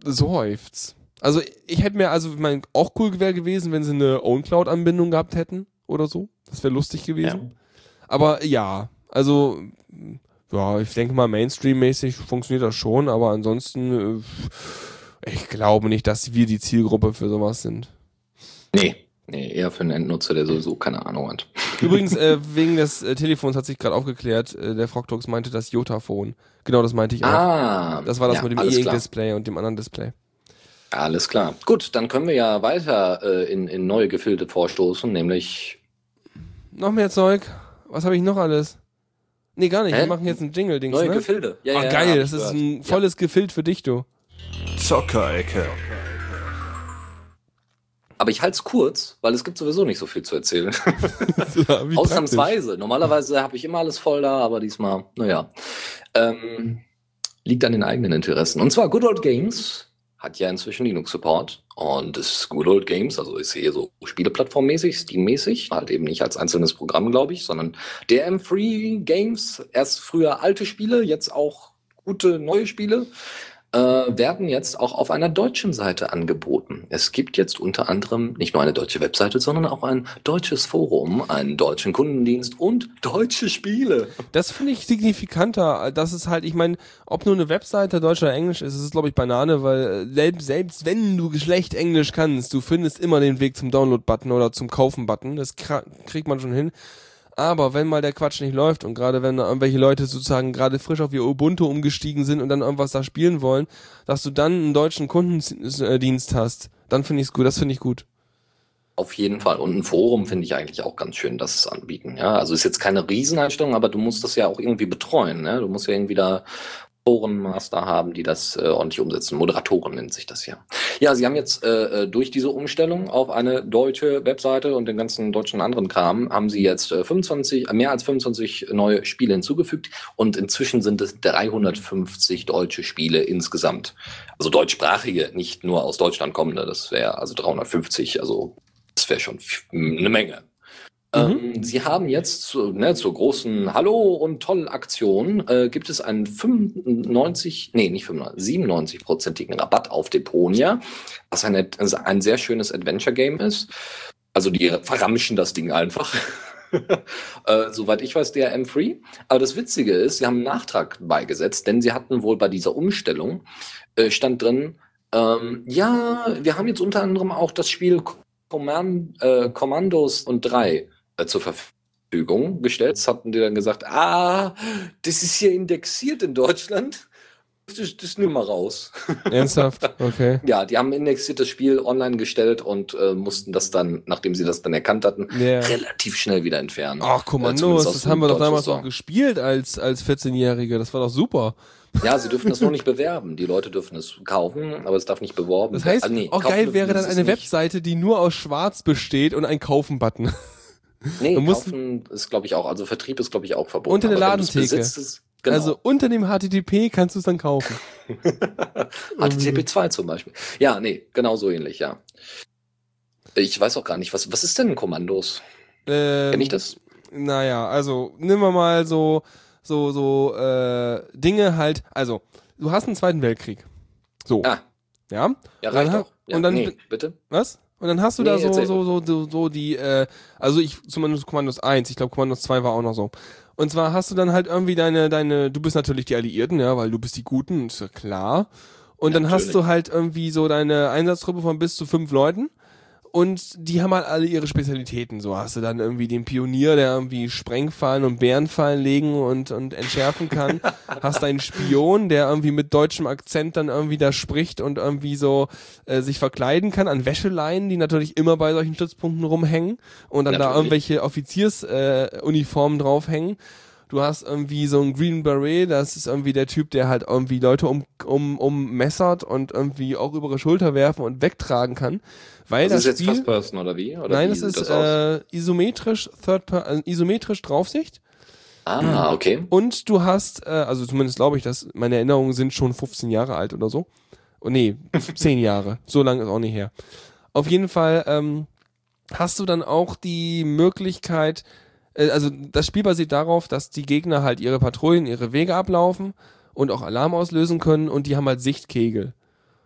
Seufzt. Also ich hätte mir, also mein, auch cool wäre gewesen, wenn sie eine OwnCloud-Anbindung gehabt hätten oder so. Das wäre lustig gewesen. Aber ja, also ja, ich denke mal Mainstream-mäßig funktioniert das schon, aber ansonsten äh, ich glaube nicht, dass wir die Zielgruppe für sowas sind. Nee, nee, eher für einen Endnutzer, der sowieso keine Ahnung hat. (laughs) Übrigens, äh, wegen des äh, Telefons hat sich gerade aufgeklärt, äh, der Frogtox meinte das Jotaphone. Genau, das meinte ich auch. Ah, das war das ja, mit dem. E-Ink-Display und dem anderen Display. Alles klar. Gut, dann können wir ja weiter äh, in, in neue Gefilde vorstoßen, nämlich Noch mehr Zeug? Was habe ich noch alles? Nee, gar nicht. Hä? Wir machen jetzt ein Jingle-Dings, neue ne? Gefilde. Ja, Ah, ja, geil, das ist ein volles Gefild für dich, du. Zockerecke. Aber ich halte es kurz, weil es gibt sowieso nicht so viel zu erzählen. (laughs) Ja, Ausnahmsweise. Normalerweise habe ich immer alles voll da, aber diesmal, naja. Ähm, liegt an den eigenen Interessen. Und zwar Good Old Games hat ja inzwischen Linux-Support. Und das Good Old Games, also ist hier so Spieleplattformmäßig, Steam-mäßig, halt eben nicht als einzelnes Programm, glaube ich, sondern DRM-Free Games, erst früher alte Spiele, jetzt auch gute neue Spiele äh, werden jetzt auch auf einer deutschen Seite angeboten. Es gibt jetzt unter anderem nicht nur eine deutsche Webseite, sondern auch ein deutsches Forum, einen deutschen Kundendienst und deutsche Spiele. Das finde ich signifikanter. Das ist halt, ich meine, ob nur eine Webseite Deutsch oder Englisch ist, ist glaube ich Banane, weil äh, selbst, selbst wenn du schlecht Englisch kannst, du findest immer den Weg zum Download-Button oder zum Kaufen-Button. Das kriegt man schon hin. Aber wenn mal der Quatsch nicht läuft und gerade wenn da irgendwelche Leute sozusagen gerade frisch auf ihr Ubuntu umgestiegen sind und dann irgendwas da spielen wollen, dass du dann einen deutschen Kundendienst hast, dann finde ich es gut. Das finde ich gut. Auf jeden Fall. Und ein Forum finde ich eigentlich auch ganz schön, dass es anbieten. Ja, also ist jetzt keine Rieseneinstellung, aber du musst das ja auch irgendwie betreuen. Ne? Du musst ja irgendwie da Forenmaster haben, die das äh, ordentlich umsetzen. Moderatoren nennt sich das ja. Ja, sie haben jetzt äh, äh, durch diese Umstellung auf eine deutsche Webseite und den ganzen deutschen anderen Kram, haben sie jetzt äh, 25, mehr als 25 neue Spiele hinzugefügt und inzwischen sind es 350 deutsche Spiele insgesamt. Also deutschsprachige, nicht nur aus Deutschland kommende, das wäre also 350, also das wäre schon eine Menge. Mhm. Ähm, Sie haben jetzt zu, ne, zur großen Hallo und toll Aktion äh, gibt es einen 95, nee, nicht 95, 97-prozentigen Rabatt auf Deponia, was ein, also ein sehr schönes Adventure-Game ist. Also die verramschen das Ding einfach. (laughs) äh, soweit ich weiß, DRM-free. Aber das Witzige ist, sie haben einen Nachtrag beigesetzt, denn sie hatten wohl bei dieser Umstellung, äh, stand drin, ähm, ja, wir haben jetzt unter anderem auch das Spiel Command, äh, Commandos und 3 äh, zur Verfügung gestellt. Das hatten die dann gesagt, ah, das ist hier indexiert in Deutschland. Das, das nimm mal raus. (laughs) Ernsthaft? Okay. ja, die haben indexiert das Spiel online gestellt und äh, mussten das dann, nachdem sie das dann erkannt hatten, Yeah. relativ schnell wieder entfernen. Ach, Äh, Kommandos, zumindest aus das haben wir doch damals Store. auch gespielt als, als 14-Jährige. Das war doch super. Ja, sie dürfen das (laughs) nur nicht bewerben. Die Leute dürfen es kaufen, aber es darf nicht beworben Das heißt, werden. Ah, nee, auch geil wäre dann eine. Webseite, die nur aus Schwarz besteht und ein Kaufen-Button. Nee, Man muss- kaufen ist, glaube ich, auch, also Vertrieb ist, glaube ich, auch verboten. Unter der Ladentheke. besitzt, Genau. Also unter dem HTTP kannst du es dann kaufen. (laughs) HTTP2 zum Beispiel. Ja, nee, genau so ähnlich, ja. Ich weiß auch gar nicht, was, was ist denn Kommandos? Ähm, Kenn ich das? Naja, also nehmen wir mal so, so, so äh, Dinge halt. Also, du hast einen Zweiten Weltkrieg. So. Ah, Ja? ja, Dann reicht ha- doch. Ja, und dann- nee, bitte? Was? Und dann hast du Nee, da so, so, so, so, so die, äh, also ich, zumindest Kommandos 1, ich glaube Kommandos 2 war auch noch so. Und zwar hast du dann halt irgendwie deine, deine, du bist natürlich die Alliierten, ja, weil du bist die Guten, ist ja klar. Und dann hast Natürlich. du halt irgendwie so deine Einsatzgruppe von bis zu fünf Leuten. Und die haben halt alle ihre Spezialitäten. So hast du dann irgendwie den Pionier, der irgendwie Sprengfallen und Bärenfallen legen und, und entschärfen kann. (laughs) hast einen Spion, der irgendwie mit deutschem Akzent dann irgendwie da spricht und irgendwie so äh, sich verkleiden kann an Wäscheleinen, die natürlich immer bei solchen Stützpunkten rumhängen und dann da Natürlich. irgendwelche Offiziersuniformen äh, draufhängen. Du hast irgendwie so einen Green Beret, das ist irgendwie der Typ, der halt irgendwie Leute um, um, um messert und irgendwie auch über ihre Schulter werfen und wegtragen kann. Weil Das das, ist jetzt Spiel, First Person oder wie? Oder nein, wie das ist aus? äh, isometrisch, Third per, äh, isometrisch Draufsicht. ah, okay. Und du hast, äh, also zumindest glaube ich, dass meine Erinnerungen sind schon 15 Jahre alt oder so. Oh, nee, (laughs) 10 Jahre. So lange ist auch nicht her. Auf jeden Fall ähm, hast du dann auch die Möglichkeit, also das Spiel basiert darauf, dass die Gegner halt ihre Patrouillen, ihre Wege ablaufen und auch Alarm auslösen können und die haben halt Sichtkegel.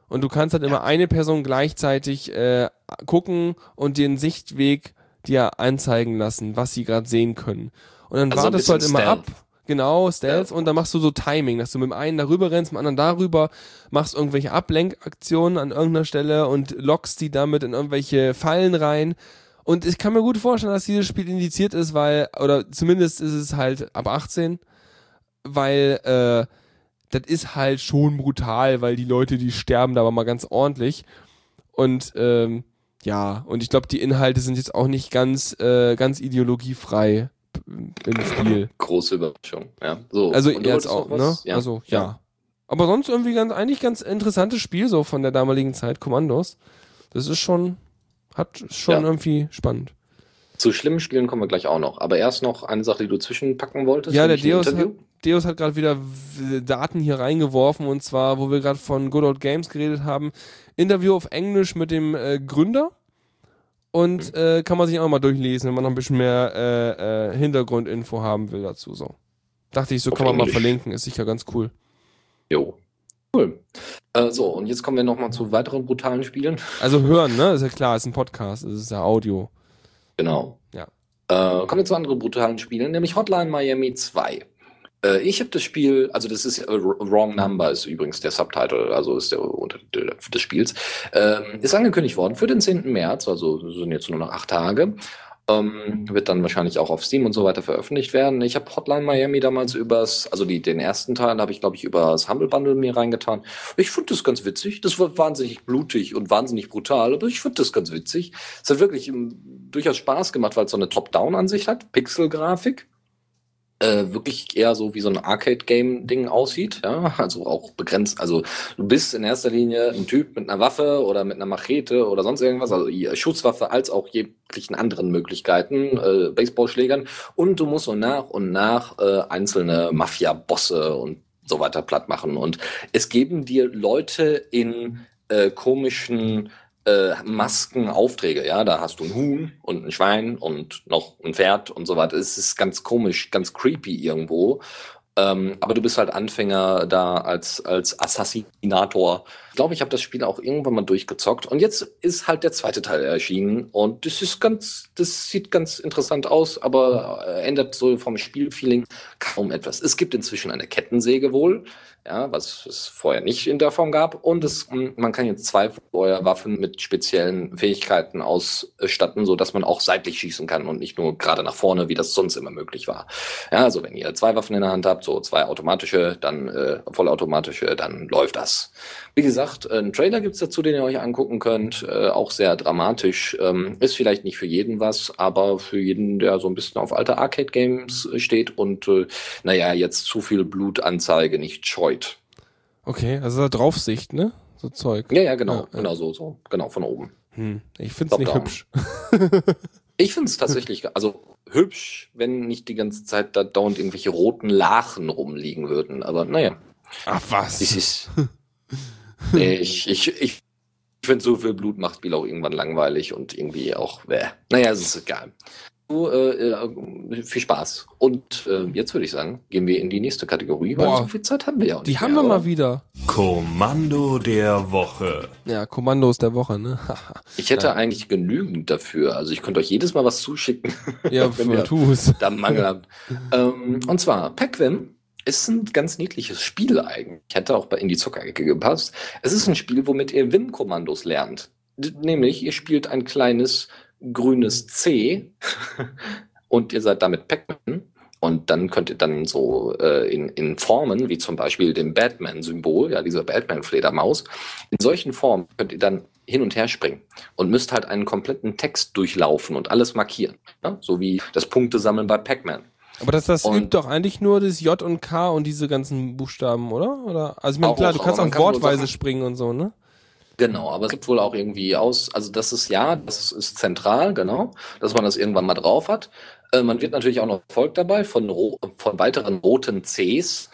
Und du kannst halt immer eine Person gleichzeitig äh, gucken und den Sichtweg dir anzeigen lassen, was sie gerade sehen können. Und dann Also wartest du halt immer ab. Stealth. Genau, Stealth. Stealth. Und dann machst du so Timing, dass du mit dem einen darüber rennst, mit dem anderen darüber, machst irgendwelche Ablenkaktionen an irgendeiner Stelle und lockst die damit in irgendwelche Fallen rein. Und ich kann mir gut vorstellen, dass dieses Spiel indiziert ist, weil, oder zumindest ist es halt ab 18, weil äh, das ist halt schon brutal, weil die Leute, die sterben da aber mal ganz ordentlich. Und ähm, ja, und ich glaube, die Inhalte sind jetzt auch nicht ganz, äh, ganz ideologiefrei im Spiel. Große Überraschung. Ja, so. Also jetzt auch, ne? was? Also ja. Aber sonst irgendwie ganz, eigentlich ganz interessantes Spiel so von der damaligen Zeit, Kommandos. Das ist schon, Hat schon Ja. irgendwie spannend. Zu schlimmen Spielen kommen wir gleich auch noch. Aber erst noch eine Sache, die du zwischenpacken wolltest. Ja, der Deus hat. Deus hat gerade wieder Daten hier reingeworfen und zwar, wo wir gerade von Good Old Games geredet haben, Interview auf Englisch mit dem äh, Gründer und Mhm. äh, kann man sich auch mal durchlesen, wenn man noch ein bisschen mehr äh, äh, Hintergrundinfo haben will dazu. So dachte ich, so Auf kann man mal verlinken, ist sicher ganz cool. Jo. Cool. Äh, so, und jetzt kommen wir nochmal zu weiteren brutalen Spielen. (laughs) Also hören, ne, ist ja klar, ist ein Podcast, es ist ja Audio. Genau. Ja. Äh, kommen wir zu anderen brutalen Spielen, nämlich Hotline Miami 2. Äh, ich habe das Spiel, also das ist äh, Wrong Number ist übrigens der Subtitle, also ist der Untertitel des Spiels, ähm, ist angekündigt worden für den 10. März, also sind jetzt nur noch acht Tage. Ähm, wird dann wahrscheinlich auch auf Steam und so weiter veröffentlicht werden. Ich habe Hotline Miami damals übers, also die, den ersten Teil habe ich, glaube ich, übers Humble Bundle mir reingetan. Ich fand das ganz witzig. Das war wahnsinnig blutig und wahnsinnig brutal, aber ich fand das ganz witzig. Es hat wirklich ähm, durchaus Spaß gemacht, weil es so eine Top-Down-Ansicht hat, Pixel-Grafik. Äh, wirklich eher so wie so ein Arcade-Game-Ding aussieht, ja, also auch begrenzt, also du bist in erster Linie ein Typ mit einer Waffe oder mit einer Machete oder sonst irgendwas, also Schusswaffe als auch jeglichen anderen Möglichkeiten, äh, Baseballschlägern. Und du musst so nach und nach äh, einzelne Mafia-Bosse und so weiter platt machen. Und es geben dir Leute in äh, komischen äh, Maskenaufträge, ja, da hast du ein Huhn und ein Schwein und noch ein Pferd und so weiter. Es ist ganz komisch, ganz creepy irgendwo. Ähm, aber du bist halt Anfänger da als, als Assassinator. Ich glaube, ich habe das Spiel auch irgendwann mal durchgezockt. Und jetzt ist halt der zweite Teil erschienen. Und das ist ganz, das sieht ganz interessant aus, aber äh, ändert so vom Spielfeeling kaum etwas. Es gibt inzwischen eine Kettensäge wohl, ja, was es vorher nicht in der Form gab. Und es, man kann jetzt zwei Feuerwaffen mit speziellen Fähigkeiten ausstatten, so dass man auch seitlich schießen kann und nicht nur gerade nach vorne, wie das sonst immer möglich war. Ja, also wenn ihr zwei Waffen in der Hand habt, so zwei automatische, dann äh, vollautomatische, dann läuft das. Wie gesagt, einen Trailer gibt's dazu, den ihr euch angucken könnt. Äh, auch sehr dramatisch. Ähm, ist vielleicht nicht für jeden was, aber für jeden, der so ein bisschen auf alte Arcade-Games steht und äh, naja, jetzt zu viel Blutanzeige nicht scheut. Okay, also da Draufsicht, ne? So Zeug. Ja, ja, genau, Ja, genau so, so, genau von oben. Hm. Ich find's nicht Top-down. hübsch. (laughs) Ich finde es tatsächlich, also hübsch, wenn nicht die ganze Zeit da dauernd irgendwelche roten Lachen rumliegen würden. Aber naja, Ach was. ist. (laughs) nee, ich, ich, ich finde so viel Blut macht Spiel auch irgendwann langweilig und irgendwie auch. Bäh. Naja, es ist egal. Äh, äh, viel Spaß. Und äh, jetzt würde ich sagen, gehen wir in die nächste Kategorie, weil Boah. so viel Zeit haben wir ja auch Die nicht haben mehr, wir mal oder? wieder. Kommando der Woche. Ja, Kommandos der Woche, ne? (laughs) Ich hätte Ja. eigentlich genügend dafür. Also ich könnte euch jedes Mal was zuschicken. (laughs) ja, (laughs) wenn wir tu's. da Mangel habt. ähm, und zwar, Pac-Wim ist ein ganz niedliches Spiel eigentlich. Hätte auch bei in die Zuckerecke gepasst. Es ist ein Spiel, womit ihr Wim-Kommandos lernt. Nämlich, ihr spielt ein kleines grünes C (laughs) und ihr seid damit Pac-Man. Und dann könnt ihr dann so äh, in, in Formen, wie zum Beispiel dem Batman-Symbol, ja, dieser Batman-Fledermaus, in solchen Formen könnt ihr dann hin und her springen und müsst halt einen kompletten Text durchlaufen und alles markieren. Ja? So wie das Punkte sammeln bei Pac-Man. Aber das, das Und- übt doch eigentlich nur das J und K und diese ganzen Buchstaben, oder? Oder? Also ich meine, Auch, klar, du kannst auch wohl wortweise springen und so, ne? Genau, aber es gibt wohl auch irgendwie aus, also das ist ja, das ist zentral, genau, dass man das irgendwann mal drauf hat. Äh, man wird natürlich auch noch verfolgt dabei von, von weiteren roten Cs.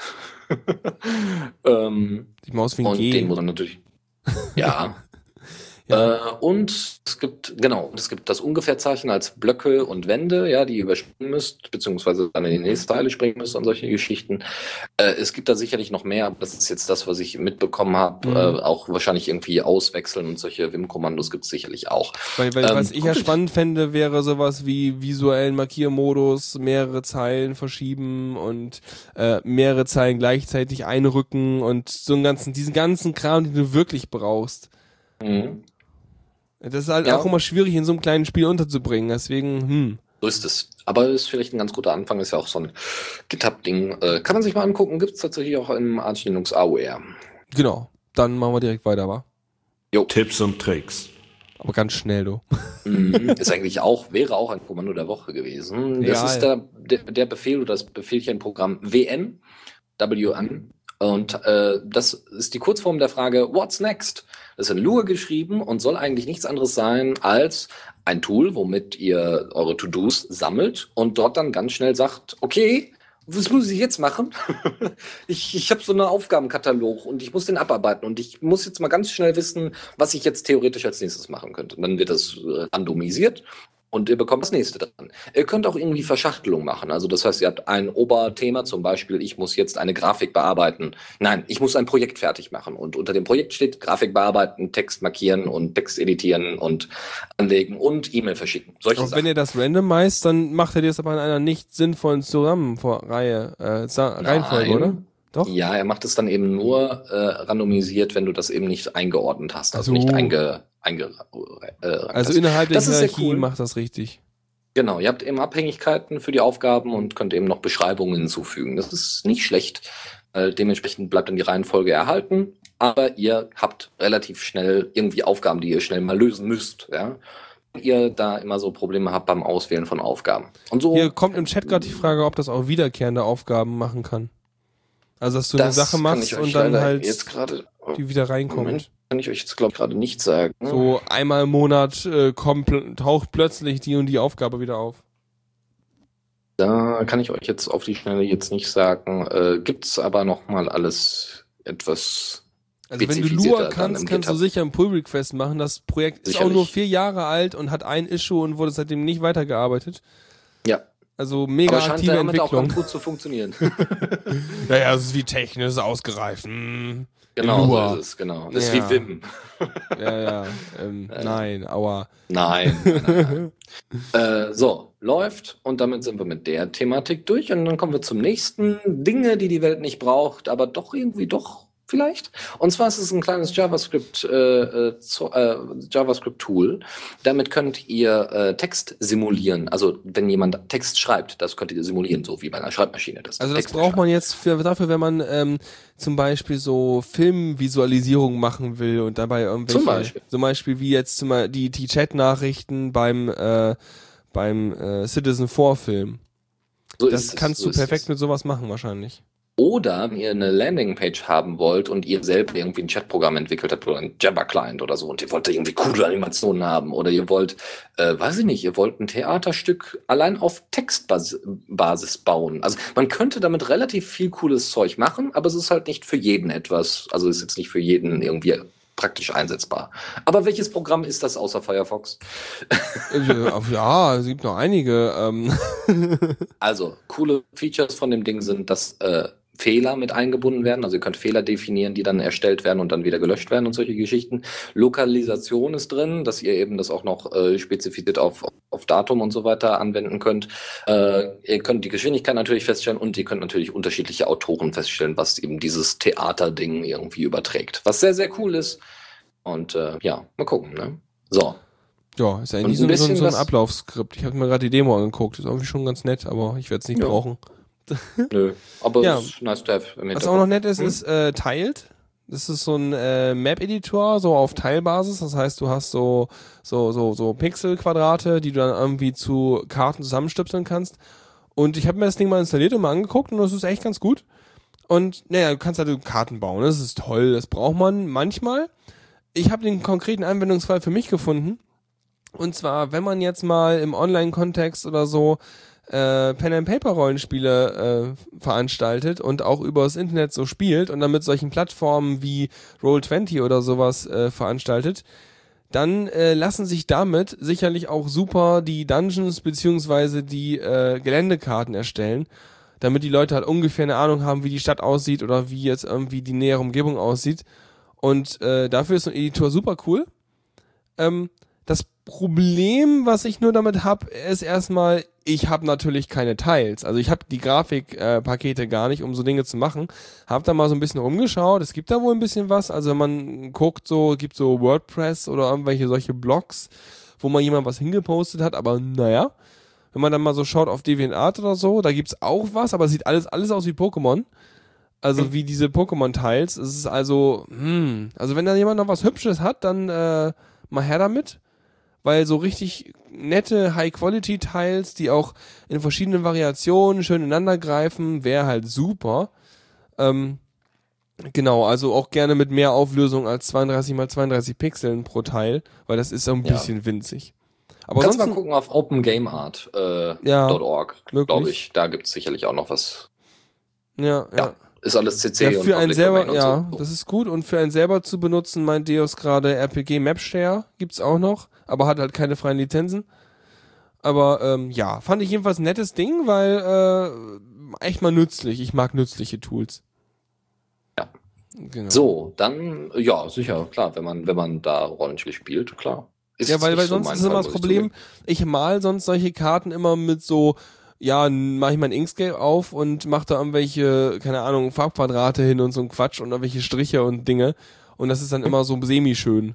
(laughs) ähm, Die Maus wie ein und G. den muss man natürlich. Ja. Ja. Äh, und es gibt, genau, es gibt das Ungefährzeichen als Blöcke und Wände, ja, die ihr überspringen müsst, beziehungsweise dann in die nächste Teile springen müsst und solche Geschichten. Äh, es gibt da sicherlich noch mehr, aber das ist jetzt das, was ich mitbekommen habe. Mhm. Äh, auch wahrscheinlich irgendwie auswechseln und solche Wim-Kommandos gibt es sicherlich auch. Weil, weil Ähm, was ich ja spannend fände, wäre sowas wie visuellen Markiermodus, mehrere Zeilen verschieben und äh, mehrere Zeilen gleichzeitig einrücken und so einen ganzen, diesen ganzen Kram, den du wirklich brauchst. Mhm. Das ist halt Ja. auch immer schwierig in so einem kleinen Spiel unterzubringen. Deswegen, hm. So ist es. Aber ist vielleicht ein ganz guter Anfang, ist ja auch so ein GitHub-Ding. Äh, kann man sich mal angucken, gibt es tatsächlich auch im Arch Linux AOR. Genau. Dann machen wir direkt weiter, wa? Tipps und Tricks. Aber ganz schnell, du. (laughs) Mhm. ist eigentlich auch, wäre auch ein Kommando der Woche gewesen. Das Ja, ist der, der, der Befehl oder das Befehlchenprogramm WN, WN, Und äh, das ist die Kurzform der Frage, what's next? Das ist in Lua geschrieben und soll eigentlich nichts anderes sein als ein Tool, womit ihr eure To-Dos sammelt und dort dann ganz schnell sagt, okay, was muss ich jetzt machen? (laughs) ich ich habe so einen Aufgabenkatalog und ich muss den abarbeiten und ich muss jetzt mal ganz schnell wissen, was ich jetzt theoretisch als nächstes machen könnte. Und dann wird das äh, randomisiert und ihr bekommt das nächste dran. Ihr könnt auch irgendwie Verschachtelung machen. Also das heißt, ihr habt ein Oberthema, zum Beispiel, ich muss jetzt eine Grafik bearbeiten. Nein, ich muss ein Projekt fertig machen. Und unter dem Projekt steht Grafik bearbeiten, Text markieren und Text editieren und anlegen und E-Mail verschicken. Solche Auch wenn ihr das randomized, dann macht ihr das aber in einer nicht sinnvollen Zusammenreihe, äh, Reihenfolge, Nein. oder? Doch? Ja, er macht es dann eben nur äh, randomisiert, wenn du das eben nicht eingeordnet hast, also, also nicht einge, einge äh, Also innerhalb der das Hierarchie cool. macht das richtig. Genau, ihr habt eben Abhängigkeiten für die Aufgaben und könnt eben noch Beschreibungen hinzufügen. Das ist nicht schlecht. Äh, dementsprechend bleibt dann die Reihenfolge erhalten, aber ihr habt relativ schnell irgendwie Aufgaben, die ihr schnell mal lösen müsst. Ja? ihr da immer so Probleme habt beim Auswählen von Aufgaben. Und so. Hier kommt im Chat gerade die Frage, ob das auch wiederkehrende Aufgaben machen kann. Also, dass du das eine Sache machst und dann halt die wieder reinkommt. Moment, kann ich euch jetzt, glaube ich, gerade nicht sagen. So einmal im Monat äh, kommt, taucht plötzlich die und die Aufgabe wieder auf. Da kann ich euch jetzt auf die Schnelle jetzt nicht sagen. Äh, gibt's aber noch mal alles etwas also wenn du Lua kannst, kannst du sicher einen Pull-Request machen. Das Projekt Sicherlich. ist auch nur vier Jahre alt und hat ein Issue und wurde seitdem nicht weitergearbeitet. Ja. Also mega Aber aktive damit Entwicklung. auch gut zu funktionieren. (laughs) naja, es ist wie technisch, ausgereift. Hm. Genau, so ist es, genau. Das ja. ist wie Wim. ja, ja. Ähm, (laughs) äh, nein, aua. Nein. (laughs) nein, nein. äh, so, läuft und damit sind wir mit der Thematik durch und dann kommen wir zum nächsten. Dinge, die die Welt nicht braucht, aber doch irgendwie doch vielleicht. Und zwar ist es ein kleines JavaScript, äh, äh, äh, JavaScript-Tool. Damit könnt ihr äh, Text simulieren. Also wenn jemand Text schreibt, das könnt ihr simulieren, so wie bei einer Schreibmaschine. Das also das Text braucht man jetzt für, dafür, wenn man ähm, zum Beispiel so Filmvisualisierung machen will und dabei irgendwelche, zum Beispiel, zum Beispiel wie jetzt zum die, die Chat-Nachrichten beim äh, beim äh, Citizen 4 Film. So das kannst so du perfekt mit sowas machen wahrscheinlich. Oder wenn ihr eine Landingpage haben wollt und ihr selber irgendwie ein Chatprogramm entwickelt habt oder ein Jabber-Client oder so und ihr wollt irgendwie coole Animationen haben oder ihr wollt, äh, weiß ich nicht, ihr wollt ein Theaterstück allein auf Textbasis bauen. Also man könnte damit relativ viel cooles Zeug machen, aber es ist halt nicht für jeden etwas, also ist jetzt nicht für jeden irgendwie praktisch einsetzbar. Aber welches Programm ist das außer Firefox? Äh, ja, es gibt noch einige. Ähm. also, coole Features von dem Ding sind, dass äh, Fehler mit eingebunden werden. Also ihr könnt Fehler definieren, die dann erstellt werden und dann wieder gelöscht werden und solche Geschichten. Lokalisation ist drin, dass ihr eben das auch noch äh, spezifiziert auf, auf Datum und so weiter anwenden könnt. Äh, ihr könnt die Geschwindigkeit natürlich feststellen und ihr könnt natürlich unterschiedliche Autoren feststellen, was eben dieses Theaterding irgendwie überträgt. Was sehr, sehr cool ist. Und äh, ja, mal gucken. Ne? So. Ja, ist eigentlich so, so, so ein Ablaufskript. Ich habe mir gerade die Demo angeguckt. Ist irgendwie schon ganz nett, aber ich werde es nicht ja. brauchen. (laughs) Nö, aber ja. ist nice to have. Was auch noch nett ist, hm? ist äh, Tiled. Das ist so ein äh, Map-Editor, so auf Teilbasis. Das heißt, du hast so, so, so, so Pixel-Quadrate, die du dann irgendwie zu Karten zusammenstöpseln kannst. Und ich habe mir das Ding mal installiert und mal angeguckt und das ist echt ganz gut. Und naja, du kannst halt Karten bauen. Das ist toll. Das braucht man manchmal. Ich habe den konkreten Anwendungsfall für mich gefunden. Und zwar, wenn man jetzt mal im Online-Kontext oder so äh, Pen and Paper Rollenspiele äh, veranstaltet und auch übers Internet so spielt und dann mit solchen Plattformen wie Roll20 oder sowas äh, veranstaltet, dann äh, lassen sich damit sicherlich auch super die Dungeons beziehungsweise die äh, Geländekarten erstellen, damit die Leute halt ungefähr eine Ahnung haben, wie die Stadt aussieht oder wie jetzt irgendwie die nähere Umgebung aussieht. Und äh, dafür ist so ein Editor super cool. Ähm, das Problem, was ich nur damit habe, ist erstmal, ich habe natürlich keine Teils. Also ich habe die Grafikpakete äh, gar nicht, um so Dinge zu machen. Hab da mal so ein bisschen rumgeschaut. Es gibt da wohl ein bisschen was. Also wenn man guckt, so gibt so WordPress oder irgendwelche solche Blogs, wo man jemand was hingepostet hat. Aber naja, wenn man dann mal so schaut auf DeviantArt oder so, da gibt's auch was, aber es sieht alles alles aus wie Pokémon. Also wie diese Pokémon-Teils. Es ist also, hm, also wenn da jemand noch was Hübsches hat, dann äh, mal her damit weil so richtig nette High-Quality-Teils, die auch in verschiedenen Variationen schön ineinander greifen, wäre halt super. Ähm, Genau, also auch gerne mit mehr Auflösung als 32 mal 32 Pixeln pro Teil, weil das ist so ein Ja. bisschen winzig. Aber Kannst mal gucken auf opengameart.org, äh, Ja, glaube ich. Da gibt es sicherlich auch noch was. ja, ja. Ja, Ist alles CC Ja, und für einen Public selber, und ja, so. das ist gut. Und für einen selber zu benutzen, meint Deus gerade RPG Mapshare gibt's auch noch, aber hat halt keine freien Lizenzen. Aber ähm, ja, fand ich jedenfalls ein nettes Ding, weil äh, echt mal nützlich. Ich mag nützliche Tools. Ja. Genau. So, dann, ja, sicher, klar, wenn man, wenn man da Rollenspiel spielt, klar. Ist Ja, weil, weil so sonst mein ist immer Fall, das muss ich Problem, zugeben. ich mal sonst solche Karten immer mit so, ja, mache ich mein Inkscape auf und mache da irgendwelche, keine Ahnung, Farbquadrate hin und so ein Quatsch und irgendwelche Striche und Dinge. Und das ist dann immer so semi-schön.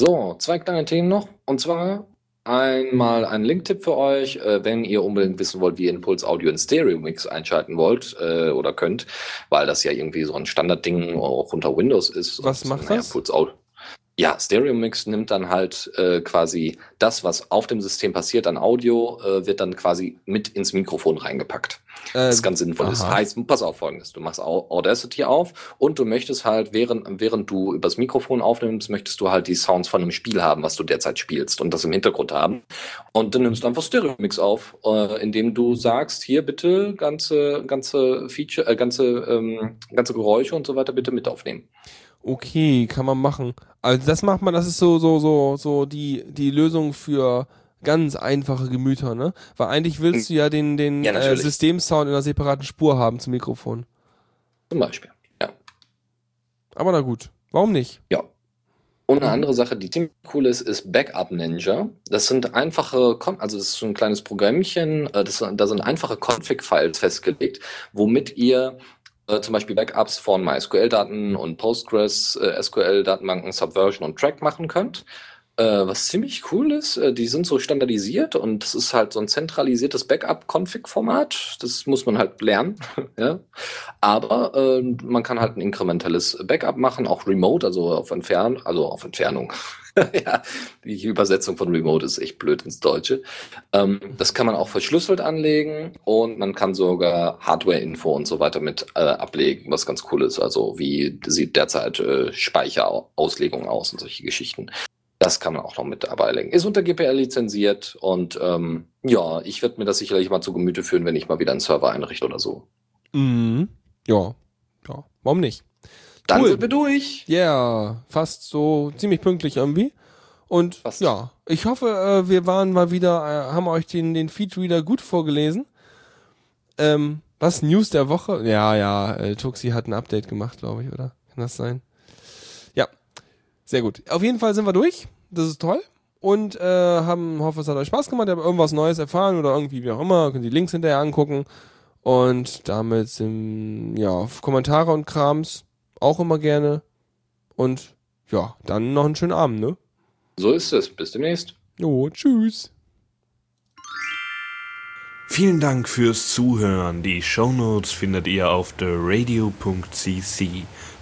So, zwei kleine Themen noch. Und zwar einmal ein Linktipp für euch, äh, wenn ihr unbedingt wissen wollt, wie ihr Impuls Audio in Stereo Mix einschalten wollt äh, oder könnt, weil das ja irgendwie so ein Standardding auch unter Windows ist. Was macht das? Impuls Audio. Ja, Stereo Mix nimmt dann halt äh, quasi das, was auf dem System passiert an Audio, äh, wird dann quasi mit ins Mikrofon reingepackt. Äh, Das ganz sinnvoll ist. aha. Heißt, pass auf folgendes. Du machst Au- Audacity auf und du möchtest halt, während, während du übers Mikrofon aufnimmst, möchtest du halt die Sounds von einem Spiel haben, was du derzeit spielst und das im Hintergrund haben. Und dann nimmst du einfach Stereo Mix auf, äh, indem du sagst, hier bitte ganze, ganze Feature, äh, ganze, ähm, ganze Geräusche und so weiter bitte mit aufnehmen. Okay, kann man machen. Also das macht man, das ist so, so, so, so die, die Lösung für ganz einfache Gemüter, ne? Weil eigentlich willst du ja den, den Ja, äh. Systemsound in einer separaten Spur haben zum Mikrofon. Zum Beispiel. Ja. Aber na gut, warum nicht? Ja. Und eine andere Sache, die ziemlich cool ist, ist Backup Ninja. Das sind einfache, also das ist so ein kleines Programmchen, äh, das, da sind einfache Config-Files festgelegt, womit ihr äh, zum Beispiel Backups von MySQL-Daten und Postgres, äh, Subversion und Track machen könnt. Äh, was ziemlich cool ist, äh, die sind so standardisiert und das ist halt so ein zentralisiertes Backup-Config-Format. Das muss man halt lernen. (laughs) ja. Aber äh, man kann halt ein inkrementelles Backup machen, auch remote, also auf Entfernung, also auf Entfernung. (laughs) ja, die Übersetzung von remote ist echt blöd ins Deutsche. Ähm, das kann man auch verschlüsselt anlegen und man kann sogar Hardware-Info und so weiter mit äh, ablegen, was ganz cool ist. Also wie sieht derzeit äh, Speicherauslegung aus und solche Geschichten. Das kann man auch noch mit dabei legen. Ist unter GPL lizenziert und ähm, ja, ich werde mir das sicherlich mal zu Gemüte führen, wenn ich mal wieder einen Server einrichte oder so. Mhm. Ja. Ja. Warum nicht? Dann Cool. sind wir durch. Ja, yeah, fast so ziemlich pünktlich irgendwie. Und Fast. ja, ich hoffe, äh, wir waren mal wieder, äh, haben euch den, den Feedreader gut vorgelesen. Ähm, was News der Woche? Ja, ja, äh, Tuxi hat ein Update gemacht, glaube ich, oder? Kann das sein? Sehr gut. Auf jeden Fall sind wir durch. Das ist toll. Und äh, haben, hoffe, es hat euch Spaß gemacht. Ihr habt irgendwas Neues erfahren oder irgendwie wie auch immer. Könnt die Links hinterher angucken. Und damit sind, ja, Kommentare und Krams auch immer gerne. Und ja, dann noch einen schönen Abend, ne? So ist es. Bis demnächst. Jo, tschüss. Vielen Dank fürs Zuhören. Die Shownotes findet ihr auf theradio.cc